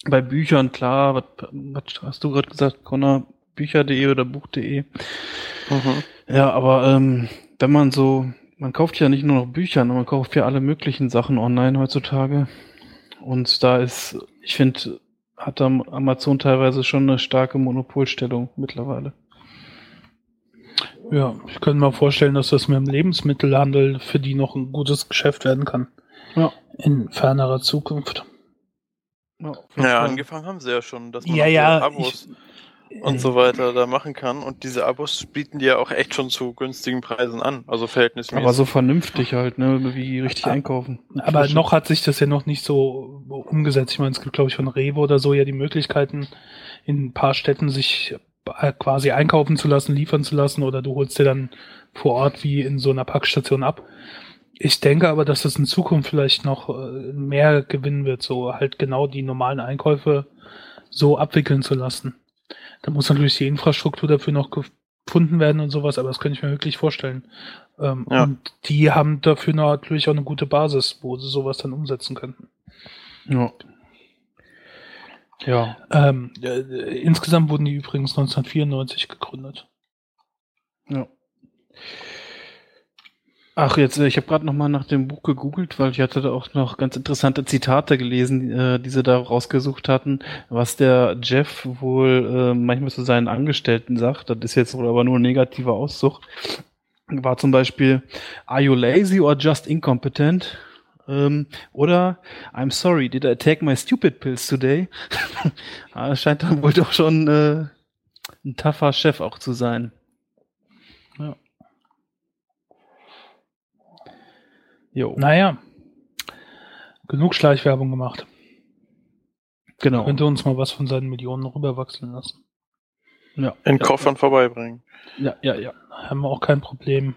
Speaker 2: bei Büchern, klar, was, was hast du gerade gesagt, Connor? Bücher.de oder Buch.de. Ja, aber ähm, wenn man so, man kauft ja nicht nur noch Bücher, man kauft ja alle möglichen Sachen online heutzutage. Und da ist, ich finde, hat Am- Amazon teilweise schon eine starke Monopolstellung mittlerweile.
Speaker 1: Ja, ich könnte mir vorstellen, dass das mit dem Lebensmittelhandel für die noch ein gutes Geschäft werden kann.
Speaker 2: Ja.
Speaker 1: In fernerer Zukunft.
Speaker 2: Ja,
Speaker 3: Ja, angefangen haben sie ja schon, dass man
Speaker 1: Ja, ja,
Speaker 3: Abos
Speaker 1: ich-
Speaker 3: und so weiter da machen kann. Und diese Abos bieten die ja auch echt schon zu günstigen Preisen an, also verhältnismäßig.
Speaker 2: Aber so vernünftig halt, ne, wie richtig
Speaker 1: Ah,
Speaker 2: einkaufen.
Speaker 1: Aber
Speaker 2: Frische-
Speaker 1: noch hat sich das ja noch nicht so umgesetzt. Ich meine, es gibt, glaube ich, von Rewe oder so ja die Möglichkeiten, in ein paar Städten sich quasi einkaufen zu lassen, liefern zu lassen oder du holst dir dann vor Ort wie in so einer Packstation ab. Ich denke aber, dass das in Zukunft vielleicht noch äh, mehr gewinnen wird, so halt genau die normalen Einkäufe so abwickeln zu lassen. Da muss natürlich die Infrastruktur dafür noch gefunden werden und sowas, aber das könnte ich mir wirklich vorstellen. Ähm,
Speaker 3: Ja.
Speaker 1: Und die haben dafür natürlich auch eine gute Basis, wo sie sowas dann umsetzen könnten.
Speaker 2: Ja. Ja.
Speaker 1: Ähm, äh, insgesamt wurden die übrigens 1994 gegründet.
Speaker 2: Ja. Ach, jetzt, äh, ich habe gerade noch mal nach dem Buch gegoogelt, weil ich hatte da auch noch ganz interessante Zitate gelesen, äh, die sie da rausgesucht hatten, was der Jeff wohl äh, manchmal zu seinen Angestellten sagt. Das ist jetzt wohl aber nur ein negativer Auszug. War zum Beispiel, are you lazy or just incompetent? Ähm, oder I'm sorry, did I take my stupid pills today? Ah, scheint dann wohl doch schon äh, ein tougher Chef auch zu sein.
Speaker 1: Ja.
Speaker 2: Jo.
Speaker 1: Naja. Genug Schleichwerbung gemacht.
Speaker 2: Genau.
Speaker 1: Könnte uns mal was von seinen Millionen rüberwachsen lassen.
Speaker 2: Ja.
Speaker 3: In
Speaker 2: ja,
Speaker 3: Koffern vorbeibringen.
Speaker 2: Ja, ja, ja.
Speaker 1: Haben wir auch kein Problem,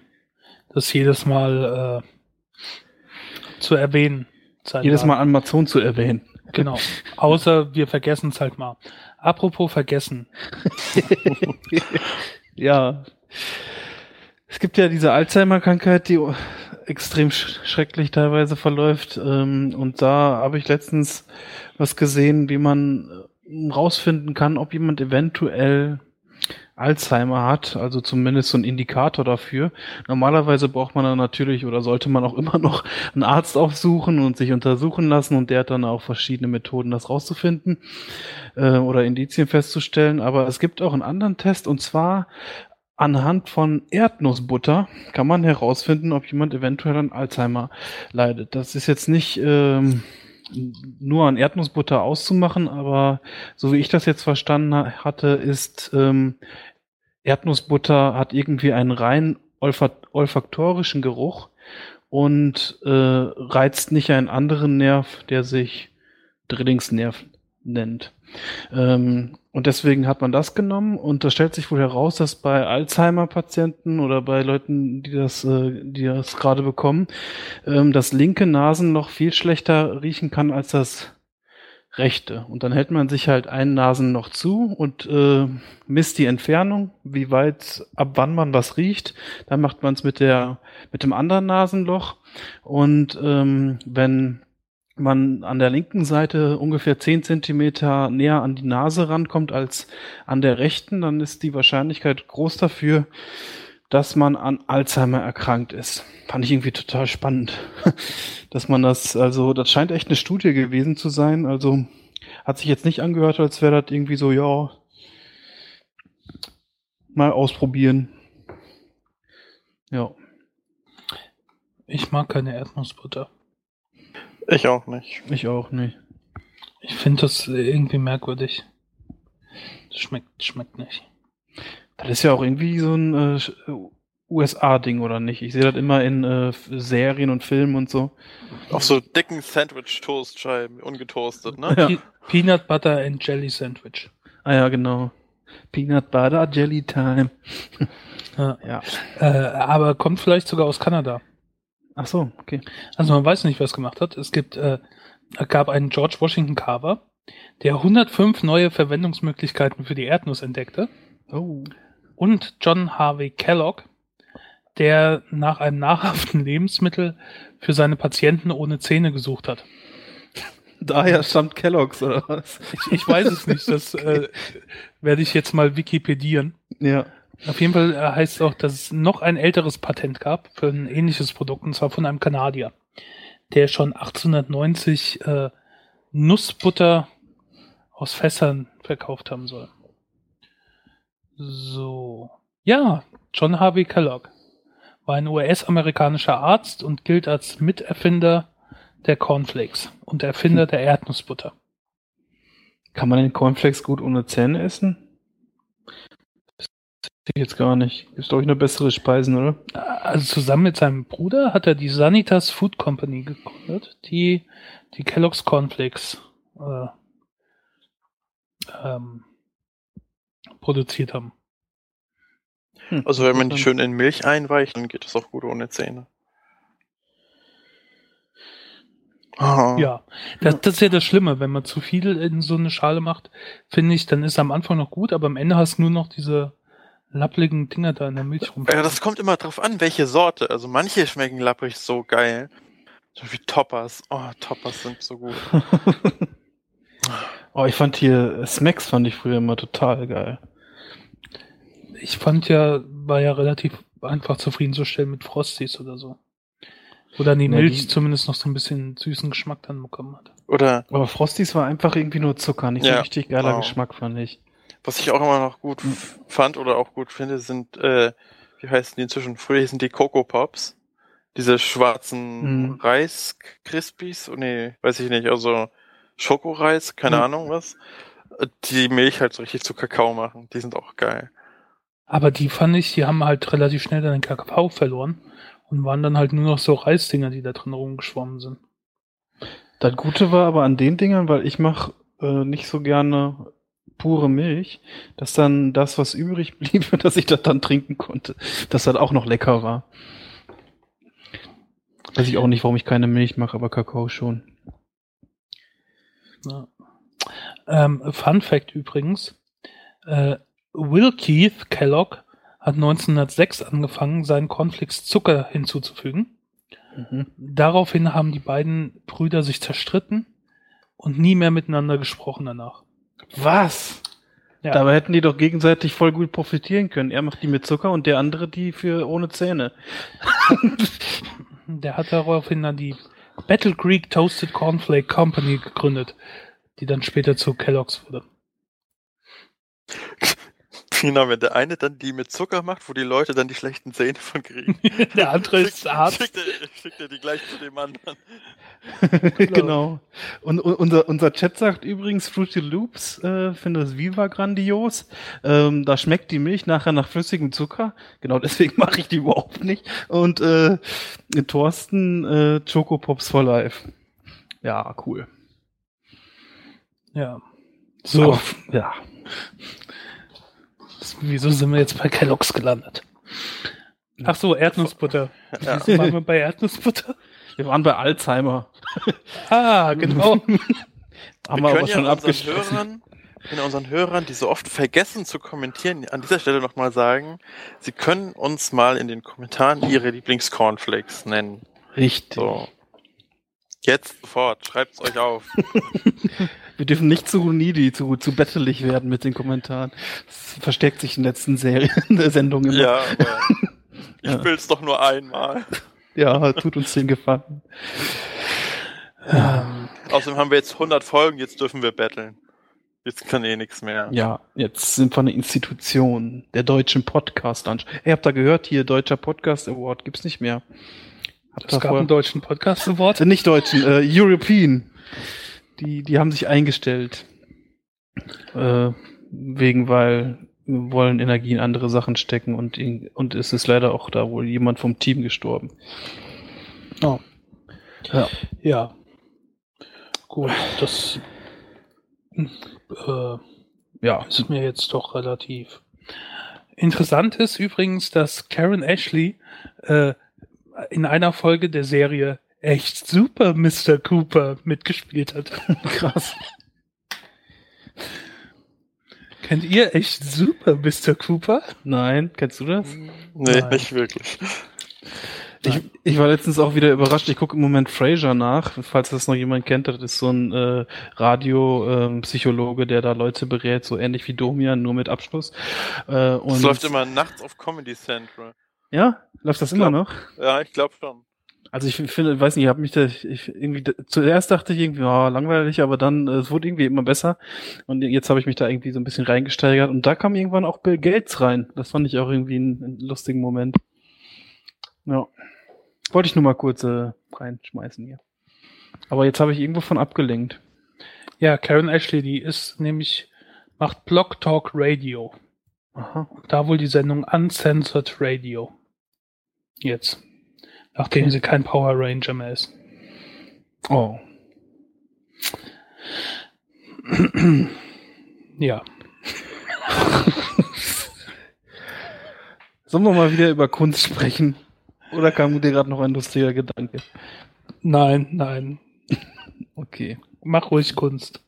Speaker 1: das jedes Mal äh, zu erwähnen.
Speaker 2: Jedes Mal Amazon zu erwähnen.
Speaker 1: Genau. Außer wir vergessen es halt mal. Apropos vergessen.
Speaker 2: ja. Es gibt ja diese Alzheimer-Krankheit, die extrem sch schrecklich teilweise verläuft. Ähm, und da habe ich letztens was gesehen, wie man äh, rausfinden kann, ob jemand eventuell Alzheimer hat, also zumindest so ein Indikator dafür. Normalerweise braucht man dann natürlich oder sollte man auch immer noch einen Arzt aufsuchen und sich untersuchen lassen und der hat dann auch verschiedene Methoden, das rauszufinden äh, oder Indizien festzustellen. Aber es gibt auch einen anderen Test und zwar anhand von Erdnussbutter kann man herausfinden, ob jemand eventuell an Alzheimer leidet. Das ist jetzt nicht ähm, nur an Erdnussbutter auszumachen, aber so wie ich das jetzt verstanden hatte, ist ähm, Erdnussbutter hat irgendwie einen rein olfaktorischen Geruch und äh, reizt nicht einen anderen Nerv, der sich Drillingsnerv nennt. Ähm, und deswegen hat man das genommen und da stellt sich wohl heraus, dass bei Alzheimer-Patienten oder bei Leuten, die das, äh, die das gerade bekommen, ähm, das linke Nasenloch viel schlechter riechen kann als das rechte. Und dann hält man sich halt ein Nasenloch zu und äh, misst die Entfernung, wie weit, ab wann man was riecht. Dann macht man es mit der, mit dem anderen Nasenloch. Und ähm, wenn man an der linken Seite ungefähr zehn Zentimeter näher an die Nase rankommt als an der rechten, dann ist die Wahrscheinlichkeit groß dafür, dass man an Alzheimer erkrankt ist. Fand ich irgendwie total spannend, dass man das, also das scheint echt eine Studie gewesen zu sein. Also hat sich jetzt nicht angehört, als wäre das irgendwie so, ja, mal ausprobieren. Ja.
Speaker 1: Ich mag keine Erdnussbutter.
Speaker 3: Ich auch nicht.
Speaker 2: Ich auch nicht.
Speaker 1: Ich finde das irgendwie merkwürdig. Das schmeckt, schmeckt nicht.
Speaker 2: Das ist ja auch irgendwie so ein äh, USA-Ding, oder nicht? Ich sehe das immer in äh, Serien und Filmen und so.
Speaker 3: Auf so dicken Sandwich-Toastscheiben, ungetoastet, ne?
Speaker 1: Ja. Peanut Butter and Jelly Sandwich.
Speaker 2: Ah ja, genau. Peanut Butter Jelly Time.
Speaker 1: ja. ja. Äh, aber kommt vielleicht sogar aus Kanada.
Speaker 2: Ach so, okay.
Speaker 1: Also man weiß nicht, wer es gemacht hat. Es gibt, äh, gab einen George Washington Carver, der 105 neue Verwendungsmöglichkeiten für die Erdnuss entdeckte.
Speaker 2: Oh.
Speaker 1: Und John Harvey Kellogg, der nach einem nahrhaften Lebensmittel für seine Patienten ohne Zähne gesucht hat.
Speaker 2: Daher stammt Kellogg's oder was?
Speaker 1: Ich, ich weiß es nicht. Das äh, werde ich jetzt mal wikipedieren.
Speaker 2: Ja.
Speaker 1: Auf jeden Fall äh, heißt es auch, dass es noch ein älteres Patent gab für ein ähnliches Produkt, und zwar von einem Kanadier, der schon 1890 äh, Nussbutter aus Fässern verkauft haben soll. So. Ja, John Harvey Kellogg war ein US-amerikanischer Arzt und gilt als Miterfinder der Cornflakes und Erfinder hm. der Erdnussbutter.
Speaker 2: Kann man den Cornflakes gut ohne Zähne essen? ich jetzt gar nicht. Ist doch eine bessere Speisen, oder?
Speaker 1: Also zusammen mit seinem Bruder hat er die Sanitas Food Company gegründet, die die Kellogg's Cornflakes äh, ähm, produziert haben.
Speaker 3: Hm. Also wenn man die schön in Milch einweicht, dann geht das auch gut ohne Zähne.
Speaker 1: Oh. Ja, das, das ist ja das Schlimme, wenn man zu viel in so eine Schale macht, finde ich, dann ist es am Anfang noch gut, aber am Ende hast du nur noch diese lapprigen Dinger da in der Milch rum.
Speaker 3: Ja, das kommt immer drauf an, welche Sorte. Also manche schmecken lapprig so geil. So wie Toppers. Oh, Toppers sind so gut.
Speaker 2: oh, ich fand hier Smacks fand ich früher immer total geil.
Speaker 1: Ich fand ja, war ja relativ einfach zufriedenzustellen mit Frosties oder so. Oder die Milch die, zumindest noch so ein bisschen süßen Geschmack dann bekommen hat.
Speaker 3: Oder.
Speaker 2: Aber Frosties war einfach irgendwie nur Zucker, nicht so ja, richtig geiler wow. Geschmack, fand ich.
Speaker 3: Was ich auch immer noch gut hm. fand oder auch gut finde, sind, äh, wie heißen die inzwischen? Früher sind die Coco Pops. Diese schwarzen hm. Reis Crispies. Oh, nee, weiß ich nicht. Also Schokoreis, keine hm. Ahnung was. die Milch halt so richtig zu Kakao machen. Die sind auch geil.
Speaker 1: Aber die fand ich, die haben halt relativ schnell dann den Kakao verloren und waren dann halt nur noch so Reisdinger, die da drin rumgeschwommen sind.
Speaker 2: Das Gute war aber an den Dingern, weil ich mache äh, nicht so gerne pure Milch, dass dann das, was übrig blieb, dass ich das dann trinken konnte, dass das auch noch lecker war. Weiß ich auch nicht, warum ich keine Milch mache, aber Kakao schon.
Speaker 1: Ja. Ähm, Fun Fact übrigens, äh, Will Keith Kellogg hat 1906 angefangen, seinen Cornflakes Zucker hinzuzufügen. Mhm. Daraufhin haben die beiden Brüder sich zerstritten und nie mehr miteinander gesprochen danach.
Speaker 2: Was? Ja. Dabei hätten die doch gegenseitig voll gut profitieren können. Er macht die mit Zucker und der andere die für ohne Zähne.
Speaker 1: der hat daraufhin dann die Battle Creek Toasted Cornflake Company gegründet, die dann später zu Kellogg's wurde.
Speaker 3: Genau, wenn der eine dann die mit Zucker macht, wo die Leute dann die schlechten Zähne von kriegen.
Speaker 1: der andere ist Arzt.
Speaker 3: Schickt er, schickt er die gleich zu dem anderen.
Speaker 2: genau. Und, und, unser, unser Chat sagt übrigens, Fruity Loops äh, findet das Viva grandios. Ähm, da schmeckt die Milch nachher nach flüssigem Zucker. Genau deswegen mache ich die überhaupt nicht. Und äh, Thorsten äh, Choco Pops for Life. Ja, cool.
Speaker 1: Ja. So, Aber, ja. Wieso sind wir jetzt bei Kellogg's gelandet? Ach so, Erdnussbutter. Ja. Wieso waren wir bei Erdnussbutter?
Speaker 2: Wir waren bei Alzheimer.
Speaker 1: ah, genau.
Speaker 3: Haben wir, wir aber schon ja abgeschlossen. Hörern, unseren Hörern, die so oft vergessen zu kommentieren, an dieser Stelle nochmal sagen, sie können uns mal in den Kommentaren ihre Lieblingscornflakes nennen.
Speaker 2: Richtig. So.
Speaker 3: Jetzt sofort, schreibt es euch auf.
Speaker 2: Wir dürfen nicht zu needy, zu, zu bettelig werden mit den Kommentaren. Das versteckt sich in den letzten Serien, der Sendung immer.
Speaker 3: Ja, aber ich ja. will es doch nur einmal.
Speaker 2: Ja, tut uns den Gefallen.
Speaker 3: Ähm. Außerdem haben wir jetzt 100 Folgen, jetzt dürfen wir betteln. Jetzt kann eh nichts mehr.
Speaker 2: Ja, jetzt sind wir eine Institution der deutschen podcast -Ansch Ihr habt da gehört, hier Deutscher Podcast Award gibt's nicht mehr.
Speaker 1: Habt es gab einen deutschen Podcast Award?
Speaker 2: Äh, nicht deutschen, äh, European. Die, die haben sich eingestellt. Äh, wegen, weil wollen Energie in andere Sachen stecken und, und es ist leider auch da wohl jemand vom Team gestorben.
Speaker 1: Oh. Ja. Ja. Gut, das äh, ja. ist mir jetzt doch relativ. Interessant ist übrigens, dass Karen Ashley äh, in einer Folge der Serie echt super Mr. Cooper mitgespielt hat. Krass. Kennt ihr echt super Mr. Cooper?
Speaker 2: Nein, kennst du das?
Speaker 3: Nee, Nein. nicht wirklich.
Speaker 2: Ich, ich war letztens auch wieder überrascht. Ich gucke im Moment Fraser nach, falls das noch jemand kennt. Das ist so ein äh, Radiopsychologe, ähm, der da Leute berät, so ähnlich wie Domian, nur mit Abschluss.
Speaker 3: Äh, und das läuft immer nachts auf Comedy Central.
Speaker 2: Ja? Läuft das
Speaker 3: ich
Speaker 2: immer noch?
Speaker 3: Ja, ich glaube schon.
Speaker 2: Also ich finde, weiß nicht, ich habe mich da ich, irgendwie zuerst dachte ich irgendwie, oh, langweilig, aber dann äh, es wurde irgendwie immer besser und jetzt habe ich mich da irgendwie so ein bisschen reingesteigert und da kam irgendwann auch Bill Gates rein. Das fand ich auch irgendwie einen, einen lustigen Moment. Ja. Wollte ich nur mal kurz äh, reinschmeißen hier. Aber jetzt habe ich irgendwo von abgelenkt.
Speaker 1: Ja, Karen Ashley, die ist nämlich macht Blog Talk Radio. Aha. Da wohl die Sendung Uncensored Radio. Jetzt. Nachdem okay. sie kein Power Ranger mehr ist.
Speaker 2: Oh.
Speaker 1: ja.
Speaker 2: Sollen wir mal wieder über Kunst sprechen? Oder kam dir gerade noch ein lustiger Gedanke?
Speaker 1: Nein, nein.
Speaker 2: okay.
Speaker 1: Mach ruhig Kunst.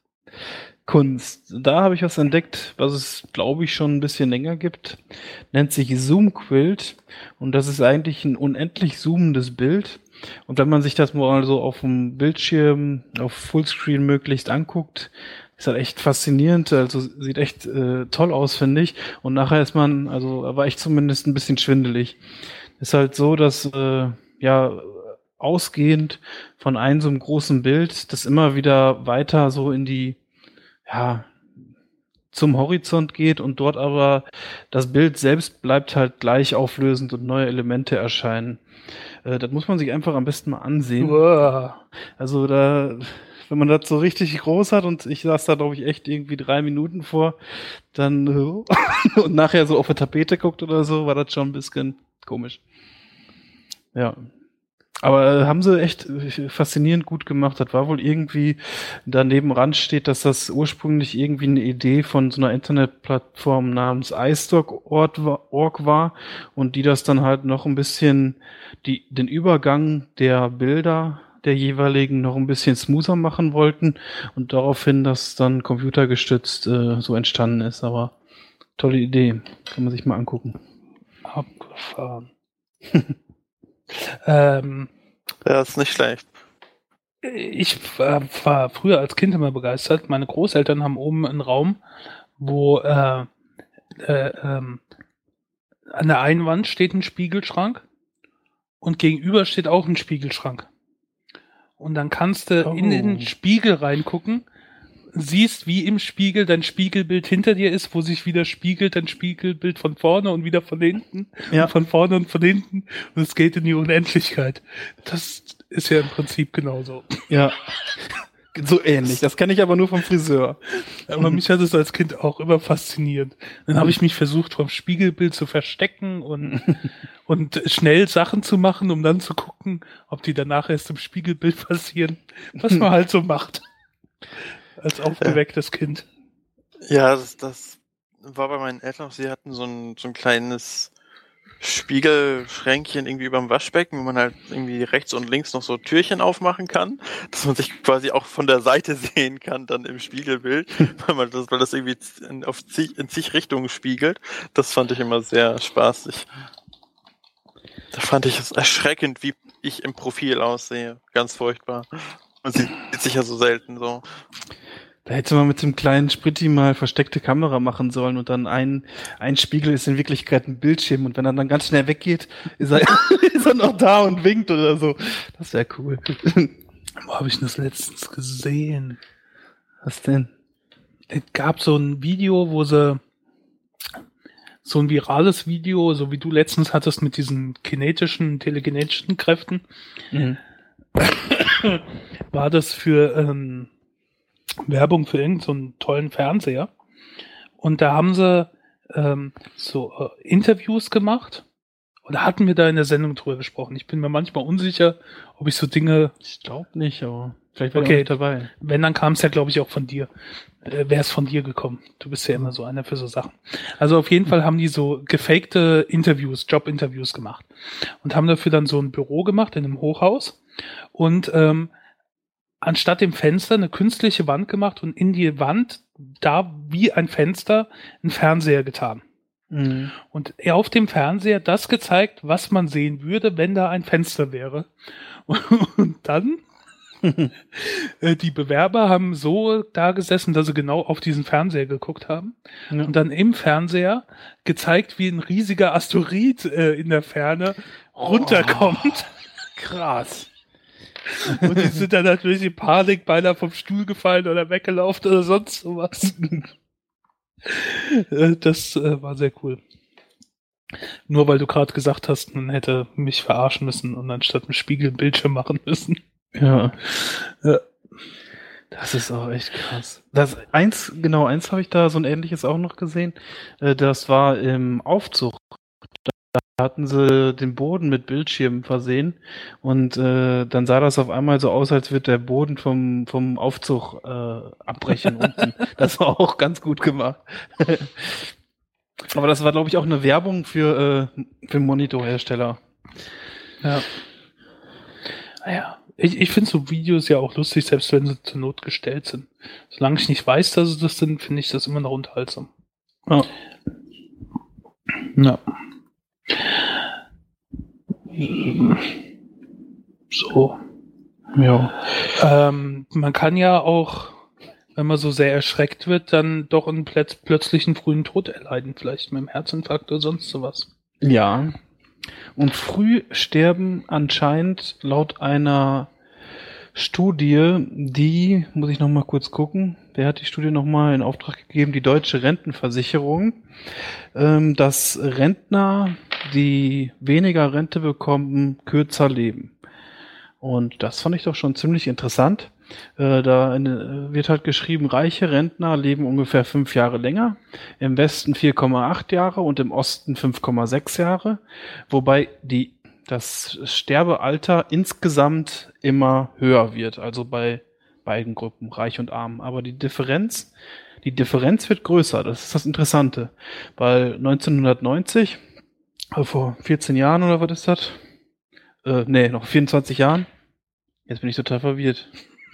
Speaker 2: Kunst. Da habe ich was entdeckt, was es, glaube ich, schon ein bisschen länger gibt. Nennt sich Zoom Quilt. Und das ist eigentlich ein unendlich zoomendes Bild. Und wenn man sich das mal so auf dem Bildschirm, auf Fullscreen möglichst anguckt, ist halt echt faszinierend. Also sieht echt äh, toll aus, finde ich. Und nachher ist man, also war ich zumindest ein bisschen schwindelig. Ist halt so, dass äh, ja ausgehend von einem so einem großen Bild, das immer wieder weiter so in die ja, zum Horizont geht und dort aber das Bild selbst bleibt halt gleich auflösend und neue Elemente erscheinen. Äh, das muss man sich einfach am besten mal ansehen. Uah. Also da wenn man das so richtig groß hat und ich saß da, glaube ich, echt irgendwie drei Minuten vor, dann und nachher so auf der Tapete guckt oder so, war das schon ein bisschen komisch. Ja. Aber haben sie echt faszinierend gut gemacht. Das war wohl irgendwie, daneben ran steht, dass das ursprünglich irgendwie eine Idee von so einer Internetplattform namens iStock.org war und die das dann halt noch ein bisschen, die, den Übergang der Bilder der jeweiligen noch ein bisschen smoother machen wollten und daraufhin das dann computergestützt äh, so entstanden ist. Aber tolle Idee. Kann man sich mal angucken.
Speaker 1: Abgefahren. ähm,
Speaker 3: ja, ist nicht schlecht.
Speaker 1: Ich war, war früher als Kind immer begeistert. Meine Großeltern haben oben einen Raum, wo äh, äh, ähm, an der einen Wand steht ein Spiegelschrank und gegenüber steht auch ein Spiegelschrank. Und dann kannst du oh. in den Spiegel reingucken siehst, wie im Spiegel dein Spiegelbild hinter dir ist, wo sich wieder spiegelt dein Spiegelbild von vorne und wieder von hinten. Ja. Von vorne und von hinten. Und es geht in die Unendlichkeit. Das ist ja im Prinzip genauso.
Speaker 2: Ja. So ähnlich. Das kenne ich aber nur vom Friseur.
Speaker 1: Aber mich hat es als Kind auch immer fasziniert. Dann habe ich mich versucht, vom Spiegelbild zu verstecken und, und schnell Sachen zu machen, um dann zu gucken, ob die danach erst im Spiegelbild passieren. Was man halt so macht als aufgewecktes Kind.
Speaker 3: Ja, das, das war bei meinen Eltern. Sie hatten so ein, so ein kleines Spiegelschränkchen irgendwie über dem Waschbecken, wo man halt irgendwie rechts und links noch so Türchen aufmachen kann, dass man sich quasi auch von der Seite sehen kann, dann im Spiegelbild, weil man das, weil das irgendwie in, auf zig, in zig Richtungen spiegelt. Das fand ich immer sehr spaßig. Da fand ich es erschreckend, wie ich im Profil aussehe. Ganz furchtbar. Man sieht sich ja so selten so.
Speaker 2: Da hätte man mit dem kleinen Spritti mal versteckte Kamera machen sollen und dann ein, ein Spiegel ist in Wirklichkeit ein Bildschirm und wenn er dann ganz schnell weggeht, ist er, ist er noch da und winkt oder so. Das wäre cool.
Speaker 1: Wo habe ich das letztens gesehen?
Speaker 2: Was denn?
Speaker 1: Es gab so ein Video, wo sie so ein virales Video, so wie du letztens hattest mit diesen kinetischen, telekinetischen Kräften. Mhm. war das für ähm, Werbung für irgendeinen so tollen Fernseher. Und da haben sie ähm, so äh, Interviews gemacht. Oder hatten wir da in der Sendung drüber gesprochen? Ich bin mir manchmal unsicher, ob ich so Dinge.
Speaker 2: Ich glaube nicht, aber
Speaker 1: vielleicht war okay. dabei. Wenn, dann kam es ja, glaube ich, auch von dir. Äh, Wäre es von dir gekommen. Du bist ja immer so einer für so Sachen. Also auf jeden Fall haben die so gefakte Interviews, Jobinterviews gemacht. Und haben dafür dann so ein Büro gemacht in einem Hochhaus. Und ähm, anstatt dem Fenster eine künstliche Wand gemacht und in die Wand da wie ein Fenster ein Fernseher getan. Mhm. Und er auf dem Fernseher das gezeigt, was man sehen würde, wenn da ein Fenster wäre. Und dann äh, die Bewerber haben so da gesessen, dass sie genau auf diesen Fernseher geguckt haben ja. und dann im Fernseher gezeigt, wie ein riesiger Asteroid äh, in der Ferne runterkommt. Oh,
Speaker 2: krass.
Speaker 1: Und die sind dann natürlich in Panik beinahe vom Stuhl gefallen oder weggelaufen oder sonst sowas. Äh, das äh, war sehr cool. Nur weil du gerade gesagt hast, man hätte mich verarschen müssen und anstatt einen Spiegel Bildschirm machen müssen.
Speaker 2: Ja. ja. Das ist auch echt krass. Das eins, genau, eins habe ich da so ein ähnliches auch noch gesehen. Äh, das war im Aufzug hatten sie den Boden mit Bildschirmen versehen und äh, dann sah das auf einmal so aus, als würde der Boden vom, vom Aufzug äh, abbrechen unten. Das war auch ganz gut gemacht. Aber das war, glaube ich, auch eine Werbung für, äh, für Monitorhersteller.
Speaker 1: Ja. Naja, ich, ich finde so Videos ja auch lustig, selbst wenn sie zur Not gestellt sind. Solange ich nicht weiß, dass sie das sind, finde ich das immer noch unterhaltsam. Ja. Ja. So. Ja. Ähm, man kann ja auch, wenn man so sehr erschreckt wird, dann doch einen plötz plötzlichen frühen Tod erleiden, vielleicht mit einem Herzinfarkt oder sonst sowas.
Speaker 2: Ja. Und früh sterben anscheinend laut einer Studie, die, muss ich nochmal kurz gucken, wer hat die Studie nochmal in Auftrag gegeben? Die Deutsche Rentenversicherung, ähm, dass Rentner, die weniger Rente bekommen, kürzer leben. Und das fand ich doch schon ziemlich interessant. Äh, da eine, wird halt geschrieben, reiche Rentner leben ungefähr fünf Jahre länger, im Westen 4,8 Jahre und im Osten 5,6 Jahre, wobei die, das Sterbealter insgesamt immer höher wird, also bei beiden Gruppen, reich und arm. Aber die Differenz, die Differenz wird größer, das ist das Interessante, weil 1990, also vor 14 Jahren oder was ist das? Äh, nee, noch 24 Jahren. Jetzt bin ich total verwirrt.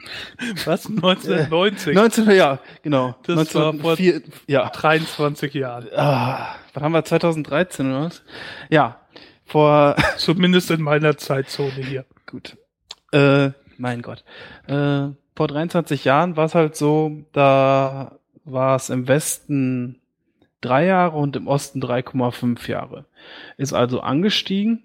Speaker 1: Was? 1990?
Speaker 2: 19, ja, genau.
Speaker 1: Das
Speaker 2: 19,
Speaker 1: war vor
Speaker 2: vier, ja.
Speaker 1: 23 Jahren.
Speaker 2: Ah, was haben wir, 2013 oder was? Ja, vor,
Speaker 1: Zumindest in meiner Zeitzone hier.
Speaker 2: gut, äh, mein Gott. Äh, vor 23 Jahren war es halt so, da war es im Westen drei Jahre und im Osten 3,5 Jahre. Ist also angestiegen,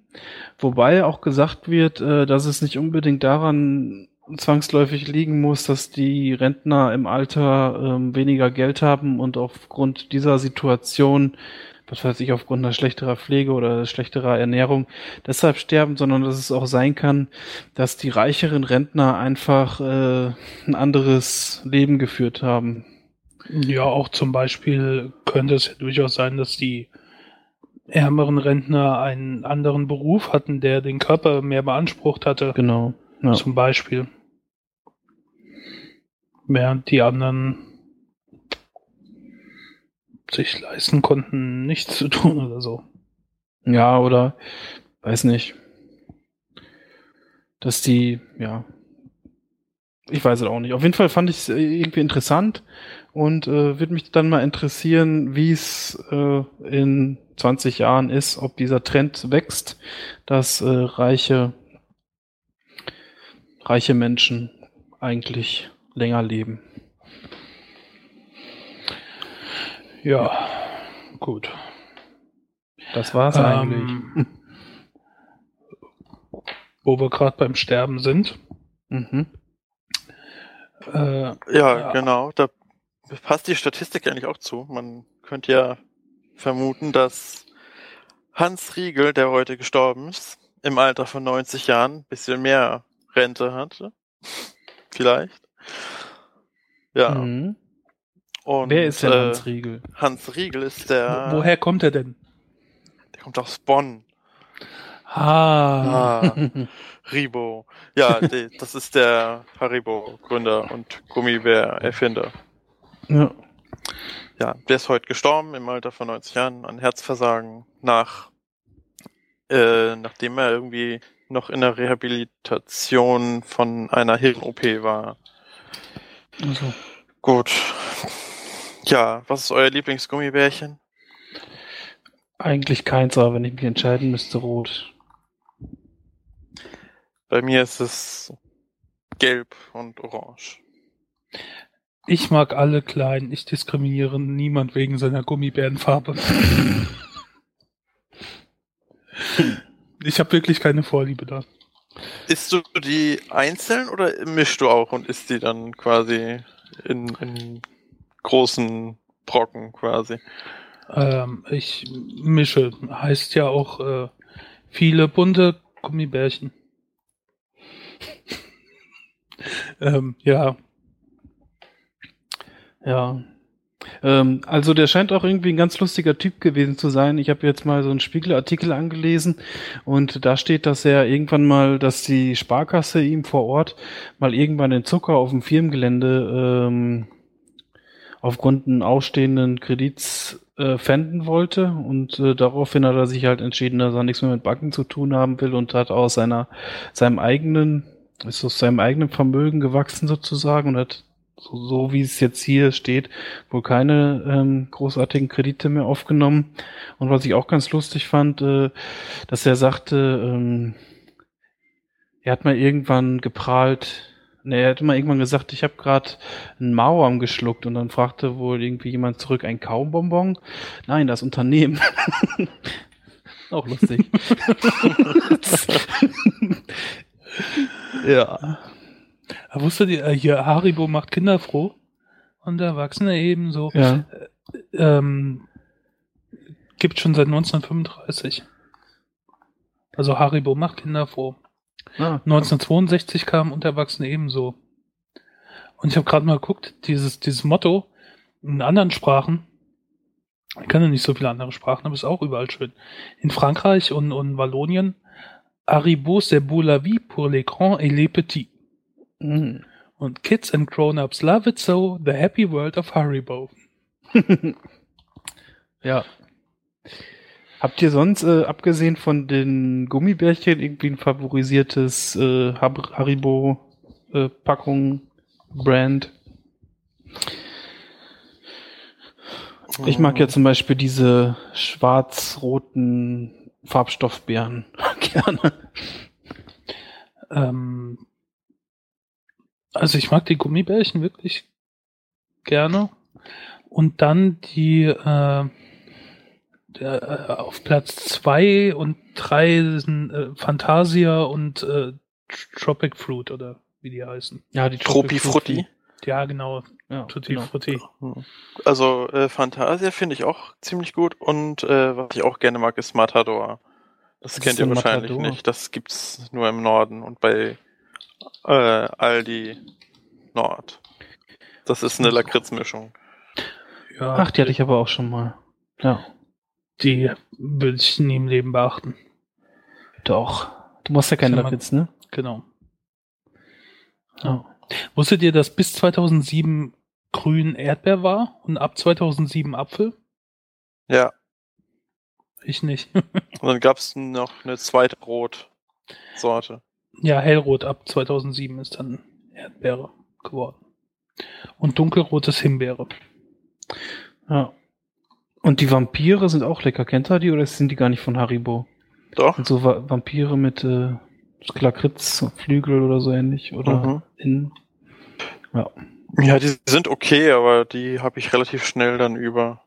Speaker 2: wobei auch gesagt wird, äh, dass es nicht unbedingt daran zwangsläufig liegen muss, dass die Rentner im Alter ähm, weniger Geld haben und aufgrund dieser Situation, was weiß ich, aufgrund einer schlechterer Pflege oder schlechterer Ernährung deshalb sterben, sondern dass es auch sein kann, dass die reicheren Rentner einfach äh, ein anderes Leben geführt haben.
Speaker 1: Ja, auch zum Beispiel könnte es ja durchaus sein, dass die ärmeren Rentner einen anderen Beruf hatten, der den Körper mehr beansprucht hatte.
Speaker 2: Genau. Ja.
Speaker 1: Zum Beispiel. Während die anderen sich leisten konnten, nichts zu tun oder so.
Speaker 2: Ja, oder weiß nicht. Dass die, ja. Ich weiß es auch nicht. Auf jeden Fall fand ich es irgendwie interessant und äh, würde mich dann mal interessieren, wie es äh, in 20 Jahren ist, ob dieser Trend wächst, dass äh, reiche, reiche Menschen eigentlich länger leben.
Speaker 1: Ja, gut.
Speaker 2: Das war's eigentlich.
Speaker 1: Ähm, wo wir gerade beim Sterben sind.
Speaker 2: Mhm.
Speaker 1: Äh,
Speaker 3: Ja,
Speaker 1: Ja.
Speaker 3: genau. Da passt die Statistik eigentlich auch zu. Man könnte ja vermuten, dass Hans Riegel, der heute gestorben ist, im Alter von 90 Jahren ein bisschen mehr Rente hatte. Vielleicht. Ja.
Speaker 2: Mhm.
Speaker 3: Und,
Speaker 2: Wer ist denn
Speaker 3: äh,
Speaker 2: Hans Riegel?
Speaker 3: Hans Riegel ist der.
Speaker 1: wo- woher kommt er denn?
Speaker 3: Der kommt aus Bonn.
Speaker 1: Ah,
Speaker 3: Ah, Ribo. Ja, die, das ist der Haribo-Gründer und Gummibär-Erfinder.
Speaker 2: Ja.
Speaker 3: Ja, der ist heute gestorben im Alter von 90 Jahren an Herzversagen nach, äh, nachdem er irgendwie noch in der Rehabilitation von einer Hirn-OP war.
Speaker 2: Also,
Speaker 3: Gut. Ja, was ist euer Lieblingsgummibärchen?
Speaker 2: eigentlich keins, aber wenn ich mich entscheiden müsste, rot.
Speaker 3: Bei mir ist es gelb und orange.
Speaker 1: ich mag alle klein. Ich diskriminiere niemand wegen seiner Gummibärenfarbe. ich habe wirklich keine Vorliebe da.
Speaker 3: Isst du die einzeln oder mischst du auch und isst die dann quasi in, in großen Brocken quasi?
Speaker 1: Ähm, ich mische. Heißt ja auch äh, viele bunte Gummibärchen. ähm, ja,
Speaker 2: Ja. Ähm, also der scheint auch irgendwie ein ganz lustiger Typ gewesen zu sein. Ich habe jetzt mal so einen Spiegelartikel angelesen und da steht, dass er irgendwann mal, dass die Sparkasse ihm vor Ort mal irgendwann den Zucker auf dem Firmengelände ähm, aufgrund einen ausstehenden Kredits äh, pfänden wollte und äh, daraufhin hat er sich halt entschieden, dass er nichts mehr mit Banken zu tun haben will und hat aus seiner seinem eigenen ist aus seinem eigenen Vermögen gewachsen sozusagen und hat so, so wie es jetzt hier steht, wohl keine ähm, großartigen Kredite mehr aufgenommen. Und was ich auch ganz lustig fand, äh, dass er sagte, ähm, er hat mal irgendwann geprahlt, ne, er hat mal irgendwann gesagt, ich habe gerade einen Mauern geschluckt und dann fragte wohl irgendwie jemand zurück, ein Kaumbonbon? Nein, das Unternehmen. auch lustig. ja.
Speaker 1: Aber wusstet ihr, äh, hier Haribo macht Kinder froh und Erwachsene ebenso.
Speaker 2: Ja.
Speaker 1: Ähm, gibt schon seit 1935. Also Haribo macht Kinder froh.
Speaker 2: Ah,
Speaker 1: 1962 kam und Erwachsene ebenso. Und ich habe gerade mal geguckt, dieses, dieses Motto in anderen Sprachen, ich kann ja nicht so viele andere Sprachen, aber ist auch überall schön. In Frankreich und, und Wallonien, Haribo c'est beau la vie pour les grands et les petits.
Speaker 2: Mhm.
Speaker 1: Und Kids and Grown-Ups love it so, the happy world of Haribo.
Speaker 2: Ja. Habt ihr sonst, äh, abgesehen von den Gummibärchen, irgendwie ein favorisiertes äh, Haribo-Packung, Brand? Ich mag ja zum Beispiel diese schwarz-roten Farbstoffbeeren gerne.
Speaker 1: Ähm, also ich mag die Gummibärchen wirklich gerne. Und dann die äh, der, äh, auf Platz zwei und drei sind äh, Fantasia und äh, Tropic Fruit oder wie die heißen.
Speaker 2: Ja, die
Speaker 3: Tropi Frutti.
Speaker 1: Ja, genau.
Speaker 2: Ja,
Speaker 1: Tutti
Speaker 2: genau.
Speaker 1: Frutti.
Speaker 3: Also äh, Fantasia finde ich auch ziemlich gut und äh, was ich auch gerne mag ist Matador. Das
Speaker 2: Was
Speaker 3: kennt
Speaker 2: ist
Speaker 3: ihr wahrscheinlich
Speaker 2: Matador?
Speaker 3: nicht. Das gibt's nur im Norden und bei äh, Aldi Nord. Das ist eine Lakritzmischung.
Speaker 1: Ja,
Speaker 2: Ach, die hatte ich aber auch schon mal. Ja,
Speaker 1: die würde ich nie im Leben beachten.
Speaker 2: doch. Du machst ja
Speaker 1: man-
Speaker 2: Lakritz, ne?
Speaker 1: Genau.
Speaker 2: Ja.
Speaker 1: Wusstet ihr, dass bis 2007 grün Erdbeer war und ab 2007 Apfel?
Speaker 3: Ja.
Speaker 1: Ich nicht.
Speaker 3: Und dann gab's noch eine zweite Rotsorte.
Speaker 1: ja, hellrot ab 2007 ist dann Erdbeere geworden. Und dunkelrotes Himbeere.
Speaker 2: Ja. Und die Vampire sind auch lecker. Kennt ihr die oder sind die gar nicht von Haribo?
Speaker 3: Doch.
Speaker 2: Und so Va Vampire mit äh, Lakritz, Flügel oder so ähnlich. Oder
Speaker 3: Mhm.
Speaker 2: in. Ja,
Speaker 3: Ja, die sind okay, aber die habe ich relativ schnell dann über.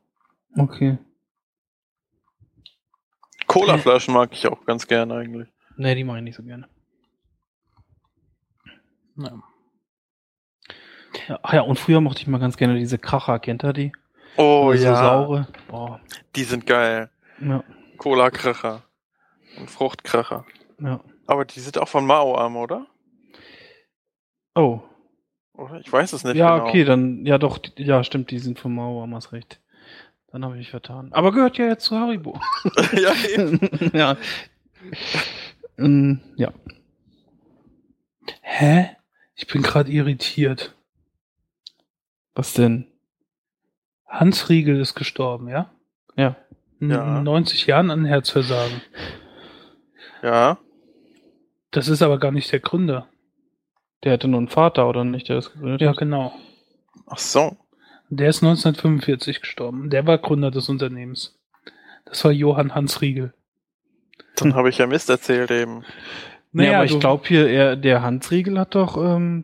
Speaker 2: okay.
Speaker 3: Colaflaschen mag ich auch ganz gerne eigentlich.
Speaker 2: Nee, die mache ich nicht so gerne.
Speaker 1: Ja.
Speaker 2: Ja, ach ja, und früher mochte ich mal ganz gerne diese Kracher. Kennt ihr die?
Speaker 3: Oh
Speaker 2: Diese
Speaker 3: ja,
Speaker 2: saure. Boah.
Speaker 3: die sind geil.
Speaker 2: Ja,
Speaker 3: Cola-Kracher und Fruchtkracher.
Speaker 2: ja.
Speaker 3: Aber die sind auch von Mao Am, oder?
Speaker 2: Oh.
Speaker 3: Oder? Ich weiß es nicht
Speaker 2: Ja,
Speaker 3: genau.
Speaker 2: okay, dann, ja doch, die, ja, stimmt, die sind von Mauer, hast recht. Dann habe ich mich vertan. Aber gehört ja jetzt zu Haribo.
Speaker 3: ja, eben.
Speaker 2: ja. Ähm, ja.
Speaker 1: Hä? Ich bin gerade irritiert.
Speaker 2: Was denn?
Speaker 1: Hans Riegel ist gestorben, ja?
Speaker 2: Ja.
Speaker 1: In
Speaker 3: Ja.
Speaker 1: 90 Jahren an Herzversagen.
Speaker 3: ja.
Speaker 1: Das ist aber gar nicht der Gründer.
Speaker 2: Der hatte nur einen Vater, oder nicht? Der das gegründet
Speaker 1: Ja, genau.
Speaker 3: Ach so.
Speaker 1: Der ist 1945 gestorben. Der war Gründer des Unternehmens. Das war Johann Hans Riegel.
Speaker 3: Dann habe ich ja Mist erzählt eben.
Speaker 2: Nee, aber ich glaube hier, er, der Hans Riegel hat doch, ähm,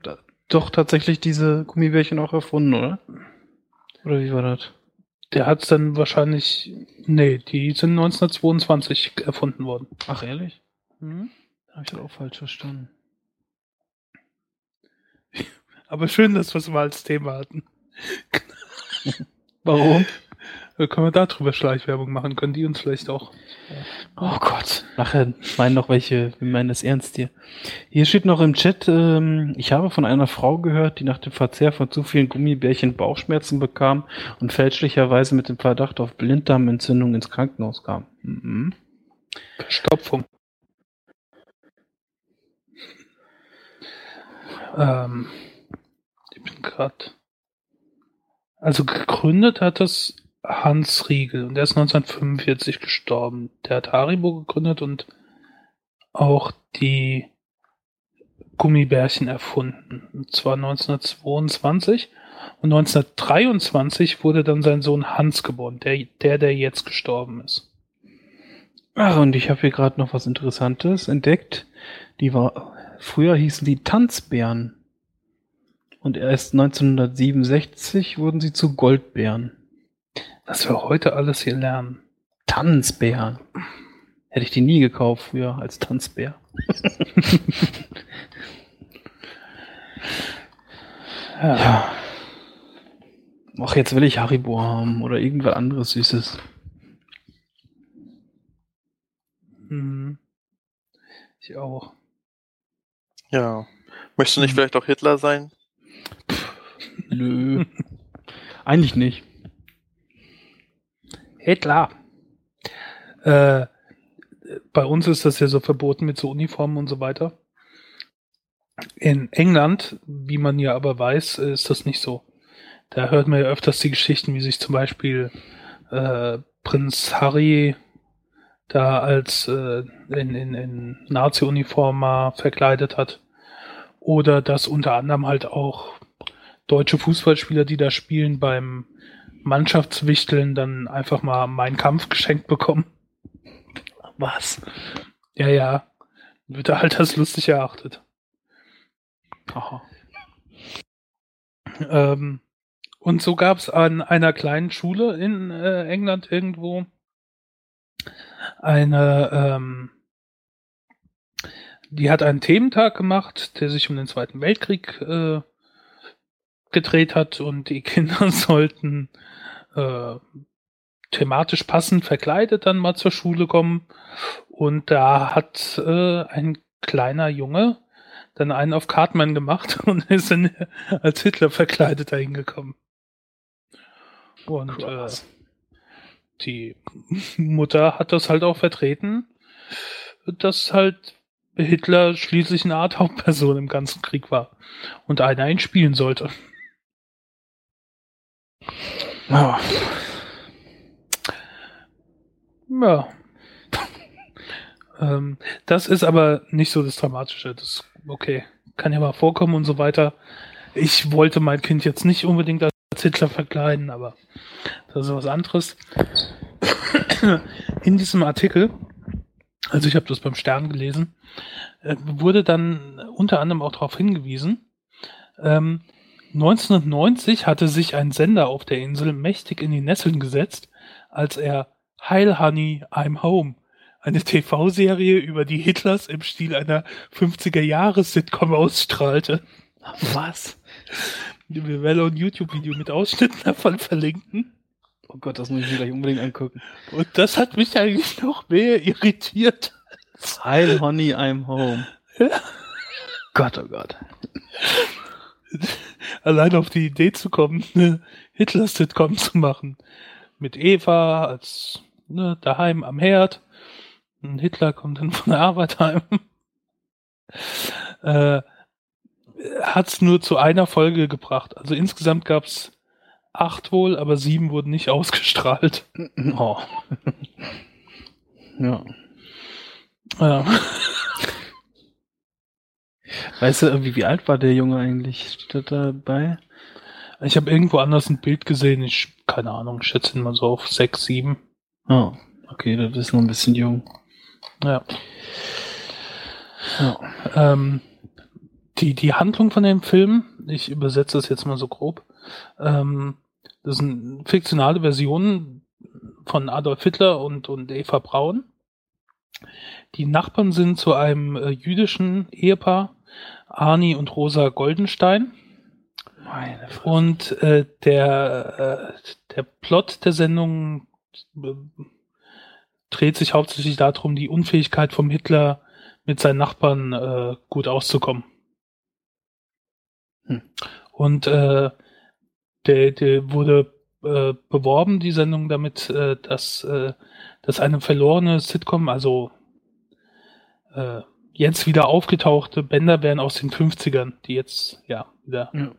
Speaker 2: doch tatsächlich diese Gummibärchen auch erfunden, oder? Oder wie war das?
Speaker 1: Der hat es dann wahrscheinlich. Nee, die sind 1922 erfunden worden.
Speaker 2: Ach, ehrlich?
Speaker 1: Mhm.
Speaker 2: Habe ich das auch falsch verstanden.
Speaker 1: Aber schön, dass wir es mal als Thema hatten.
Speaker 2: Warum?
Speaker 1: Da können wir darüber Schleichwerbung machen, können die uns vielleicht auch.
Speaker 2: Oh Gott. Nachher meinen noch welche, wir meinen das ernst hier. Hier steht noch im Chat, ähm, ich habe von einer Frau gehört, die nach dem Verzehr von zu vielen Gummibärchen Bauchschmerzen bekam und fälschlicherweise mit dem Verdacht auf Blinddarmentzündung ins Krankenhaus kam. Mhm.
Speaker 1: Verstopfung. Ähm, ich bin gerade. Also gegründet hat das Hans Riegel und der ist 1945 gestorben. Der hat Haribo gegründet und auch die Gummibärchen erfunden. Und zwar 1922. Und 1923 wurde dann sein Sohn Hans geboren, der, der, der jetzt gestorben ist.
Speaker 2: Ach, und ich habe hier gerade noch was Interessantes entdeckt. Die war, früher hießen die Tanzbären. Und erst 1967 wurden sie zu Goldbären.
Speaker 1: Was wir heute alles hier lernen.
Speaker 2: Tanzbären. Hätte ich die nie gekauft früher als Tanzbär.
Speaker 1: Ja.
Speaker 2: Ja. Ach, jetzt will ich Haribo haben oder irgendwas anderes Süßes.
Speaker 1: Mhm. Ich auch.
Speaker 3: Ja. Möchtest du nicht vielleicht auch Hitler sein?
Speaker 2: Nö. Eigentlich nicht.
Speaker 1: Hitler. Äh, bei uns ist das ja so verboten mit so Uniformen und so weiter. In England, wie man ja aber weiß, ist das nicht so. Da hört man ja öfters die Geschichten, wie sich zum Beispiel äh, Prinz Harry da als äh, in, in, in Nazi-Uniform verkleidet hat. Oder dass unter anderem halt auch deutsche Fußballspieler, die da spielen, beim Mannschaftswichteln dann einfach mal meinen Kampf geschenkt bekommen.
Speaker 2: Was?
Speaker 1: Ja, ja. Wird da halt als lustig erachtet.
Speaker 2: Aha.
Speaker 1: Ähm, und so gab es an einer kleinen Schule in äh, England irgendwo eine, ähm, die hat einen Thementag gemacht, der sich um den Zweiten Weltkrieg äh, gedreht hat und die Kinder sollten äh, thematisch passend verkleidet dann mal zur Schule kommen. Und da hat äh, ein kleiner Junge dann einen auf Cartman gemacht und ist dann als Hitler verkleidet dahin gekommen. Und äh, die Mutter hat das halt auch vertreten, dass halt Hitler schließlich eine Art Hauptperson im ganzen Krieg war und einer ihn spielen sollte.
Speaker 2: Oh.
Speaker 1: Ja. ähm, das ist aber nicht so das Dramatische. Das okay, kann ja mal vorkommen und so weiter. Ich wollte mein Kind jetzt nicht unbedingt als Hitler verkleiden, aber das ist was anderes. In diesem Artikel, also ich habe das beim Stern gelesen, äh, wurde dann unter anderem auch darauf hingewiesen, ähm, 1990 hatte sich ein Sender auf der Insel mächtig in die Nesseln gesetzt, als er Heil Honey, I'm Home, eine TV-Serie über die Hitlers im Stil einer 50er-Jahres-Sitcom ausstrahlte.
Speaker 2: Was?
Speaker 1: Wir werden auch ein YouTube-Video mit Ausschnitten davon verlinken.
Speaker 2: Oh Gott, das muss ich mir gleich unbedingt angucken.
Speaker 1: Und das hat mich eigentlich noch mehr irritiert.
Speaker 2: Heil Honey, I'm home.
Speaker 1: Ja.
Speaker 2: Gott, oh Gott.
Speaker 1: Allein auf die Idee zu kommen, eine Hitler-Sitcom zu machen. Mit Eva als ne, daheim am Herd. Und Hitler kommt dann von der Arbeit heim. äh, hat's nur zu einer Folge gebracht. Also insgesamt gab's acht wohl, aber sieben wurden nicht ausgestrahlt.
Speaker 2: Oh. ja.
Speaker 1: Ja.
Speaker 2: Weißt du irgendwie, wie alt war der Junge eigentlich? Steht da dabei?
Speaker 1: Ich habe irgendwo anders ein Bild gesehen. Ich, keine Ahnung, schätze ihn mal so auf sechs, sieben.
Speaker 2: Oh, okay, das ist noch ein bisschen jung.
Speaker 1: Ja. ja. Ähm, die, die Handlung von dem Film, ich übersetze das jetzt mal so grob, ähm, das sind fiktionale Versionen von Adolf Hitler und, und Eva Braun. Die Nachbarn sind zu einem äh, jüdischen Ehepaar, Arni und Rosa Goldenstein.
Speaker 2: Meine
Speaker 1: Und äh, der, äh, der Plot der Sendung äh, dreht sich hauptsächlich darum, die Unfähigkeit vom Hitler mit seinen Nachbarn äh, gut auszukommen.
Speaker 2: Hm.
Speaker 1: Und äh, der, der wurde äh, beworben, die Sendung, damit, äh, dass, äh, dass eine verlorene Sitcom, also äh, jetzt wieder aufgetauchte Bänder wären aus den 50ern, die jetzt ja wieder.
Speaker 2: Ja.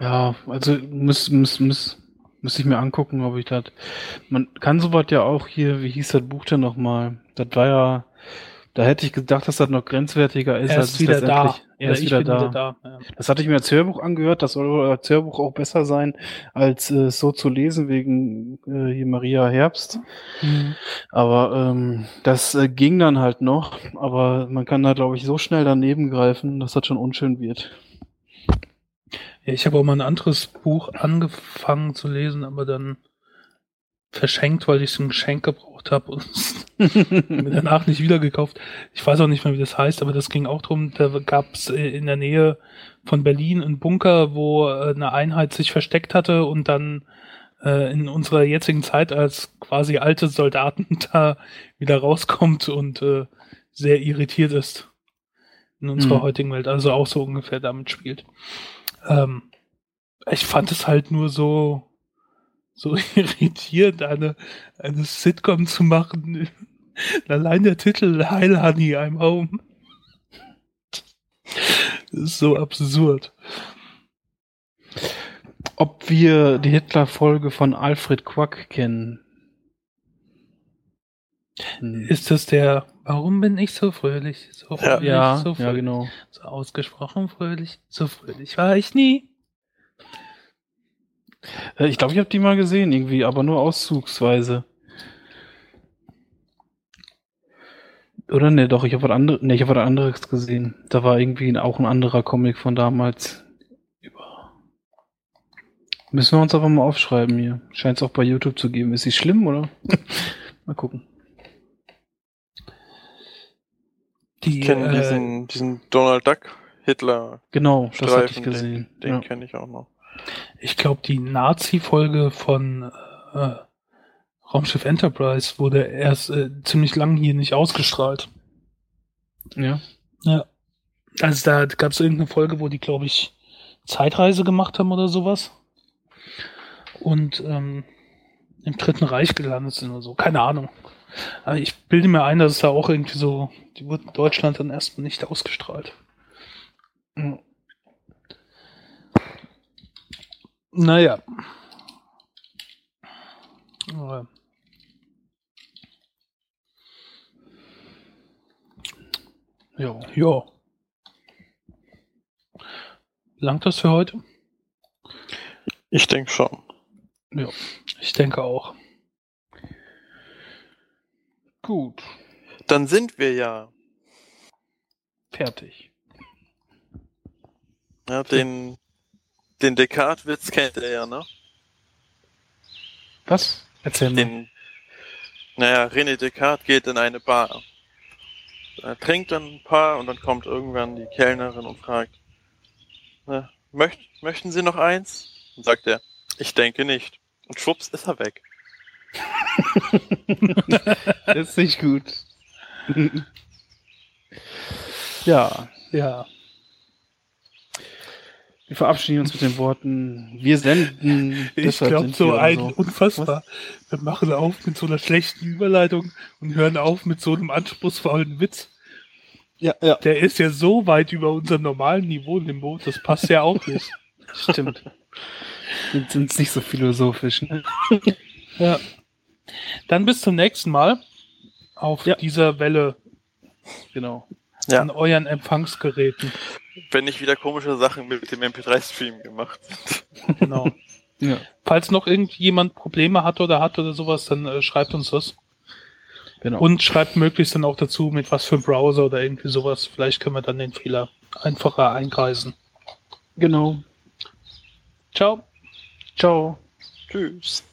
Speaker 2: Ja, also muss, muss, muss, muss ich mir angucken, ob ich das. Man kann sowas ja auch hier, wie hieß das Buch denn nochmal? Das war ja, da hätte ich gedacht, dass das noch grenzwertiger ist.
Speaker 1: Er
Speaker 2: als
Speaker 1: ist
Speaker 2: es
Speaker 1: wieder da.
Speaker 2: Er ist wieder da.
Speaker 1: wieder da. Ja.
Speaker 2: Das hatte ich mir als Hörbuch angehört. Das soll als Hörbuch auch besser sein, als äh, so zu lesen wegen äh, hier Maria Herbst.
Speaker 1: Mhm.
Speaker 2: Aber ähm, das äh, ging dann halt noch. Aber man kann da, glaube ich, so schnell daneben greifen, dass das schon unschön wird.
Speaker 1: Ja, ich habe auch mal ein anderes Buch angefangen zu lesen, aber dann verschenkt, weil ich so ein Geschenk gebraucht habe und mir danach nicht wieder gekauft. Ich weiß auch nicht mehr, wie das heißt, aber das ging auch drum. Da gab es in der Nähe von Berlin einen Bunker, wo äh, eine Einheit sich versteckt hatte und dann äh, in unserer jetzigen Zeit als quasi alte Soldaten da wieder rauskommt und äh, sehr irritiert ist in unserer
Speaker 2: Mhm.
Speaker 1: heutigen Welt. Also auch so ungefähr damit spielt. Ähm, ich fand es halt nur so, so irritierend, eine, eine Sitcom zu machen. Allein der Titel Heil Honey, I'm Home. Ist so absurd.
Speaker 2: Ob wir die Hitler-Folge von Alfred Quack kennen?
Speaker 1: Hm. Ist das der, warum bin ich so fröhlich? So fröhlich,
Speaker 2: ja,
Speaker 1: so fröhlich,
Speaker 2: ja, genau.
Speaker 1: So ausgesprochen fröhlich, so fröhlich war ich nie.
Speaker 2: Äh, ich glaube, ich habe die mal gesehen irgendwie, aber nur auszugsweise. Oder ne, doch, ich habe was anderes, ne, ich habe was anderes gesehen. Da war irgendwie auch ein anderer Comic von damals. Über. Müssen wir uns aber mal aufschreiben hier. Scheint es auch bei YouTube zu geben. Ist sie schlimm, oder? mal gucken.
Speaker 3: Die, ich kenne äh, diesen, diesen Donald Duck Hitler.
Speaker 2: Genau, das hatte ich gesehen.
Speaker 3: Den, den ja. kenne ich auch noch.
Speaker 1: Ich glaube, die Nazi-Folge von äh, Raumschiff Enterprise wurde erst äh, ziemlich lang hier nicht ausgestrahlt.
Speaker 2: Ja.
Speaker 1: Ja. Also da gab es irgendeine Folge, wo die, glaube ich, Zeitreise gemacht haben oder sowas. Und ähm, im Dritten Reich gelandet sind oder so. Keine Ahnung. Aber ich bilde mir ein, dass es da auch irgendwie so, die wurden in Deutschland dann erstmal nicht ausgestrahlt. Mhm. Naja. Ja. Ja. Langt das für heute?
Speaker 3: Ich denke schon.
Speaker 1: Ja, ich denke auch.
Speaker 2: Gut.
Speaker 3: Dann sind wir ja
Speaker 2: fertig.
Speaker 3: Ja, den den Descartes-Witz kennt er ja, ne?
Speaker 2: Was? Erzähl
Speaker 3: mal. naja, René Descartes geht in eine Bar. Er trinkt dann ein paar und dann kommt irgendwann die Kellnerin und fragt, na, möcht, möchten Sie noch eins? Und sagt er, ich denke nicht. Und schwupps ist er weg.
Speaker 2: das ist nicht gut. ja.
Speaker 1: Ja.
Speaker 2: Wir verabschieden uns mit den Worten, wir senden.
Speaker 1: Ich glaube, so ein so. unfassbar. Was? Wir machen auf mit so einer schlechten Überleitung und hören auf mit so einem anspruchsvollen Witz.
Speaker 2: Ja, ja.
Speaker 1: Der ist ja so weit über unserem normalen Niveau im Boot, das passt ja auch nicht.
Speaker 2: Stimmt. Jetzt sind es nicht so philosophisch. Ne?
Speaker 1: ja. Dann bis zum nächsten Mal auf ja. dieser Welle.
Speaker 2: Genau.
Speaker 1: Ja. An euren Empfangsgeräten
Speaker 3: wenn nicht wieder komische Sachen mit dem MP3-Stream gemacht sind.
Speaker 1: Genau. ja. Falls noch irgendjemand Probleme hat oder hat oder sowas, dann äh, schreibt uns das. Genau. Und schreibt möglichst dann auch dazu, mit was für Browser oder irgendwie sowas. Vielleicht können wir dann den Fehler einfacher einkreisen.
Speaker 2: Genau.
Speaker 1: Ciao.
Speaker 2: Ciao.
Speaker 3: Tschüss.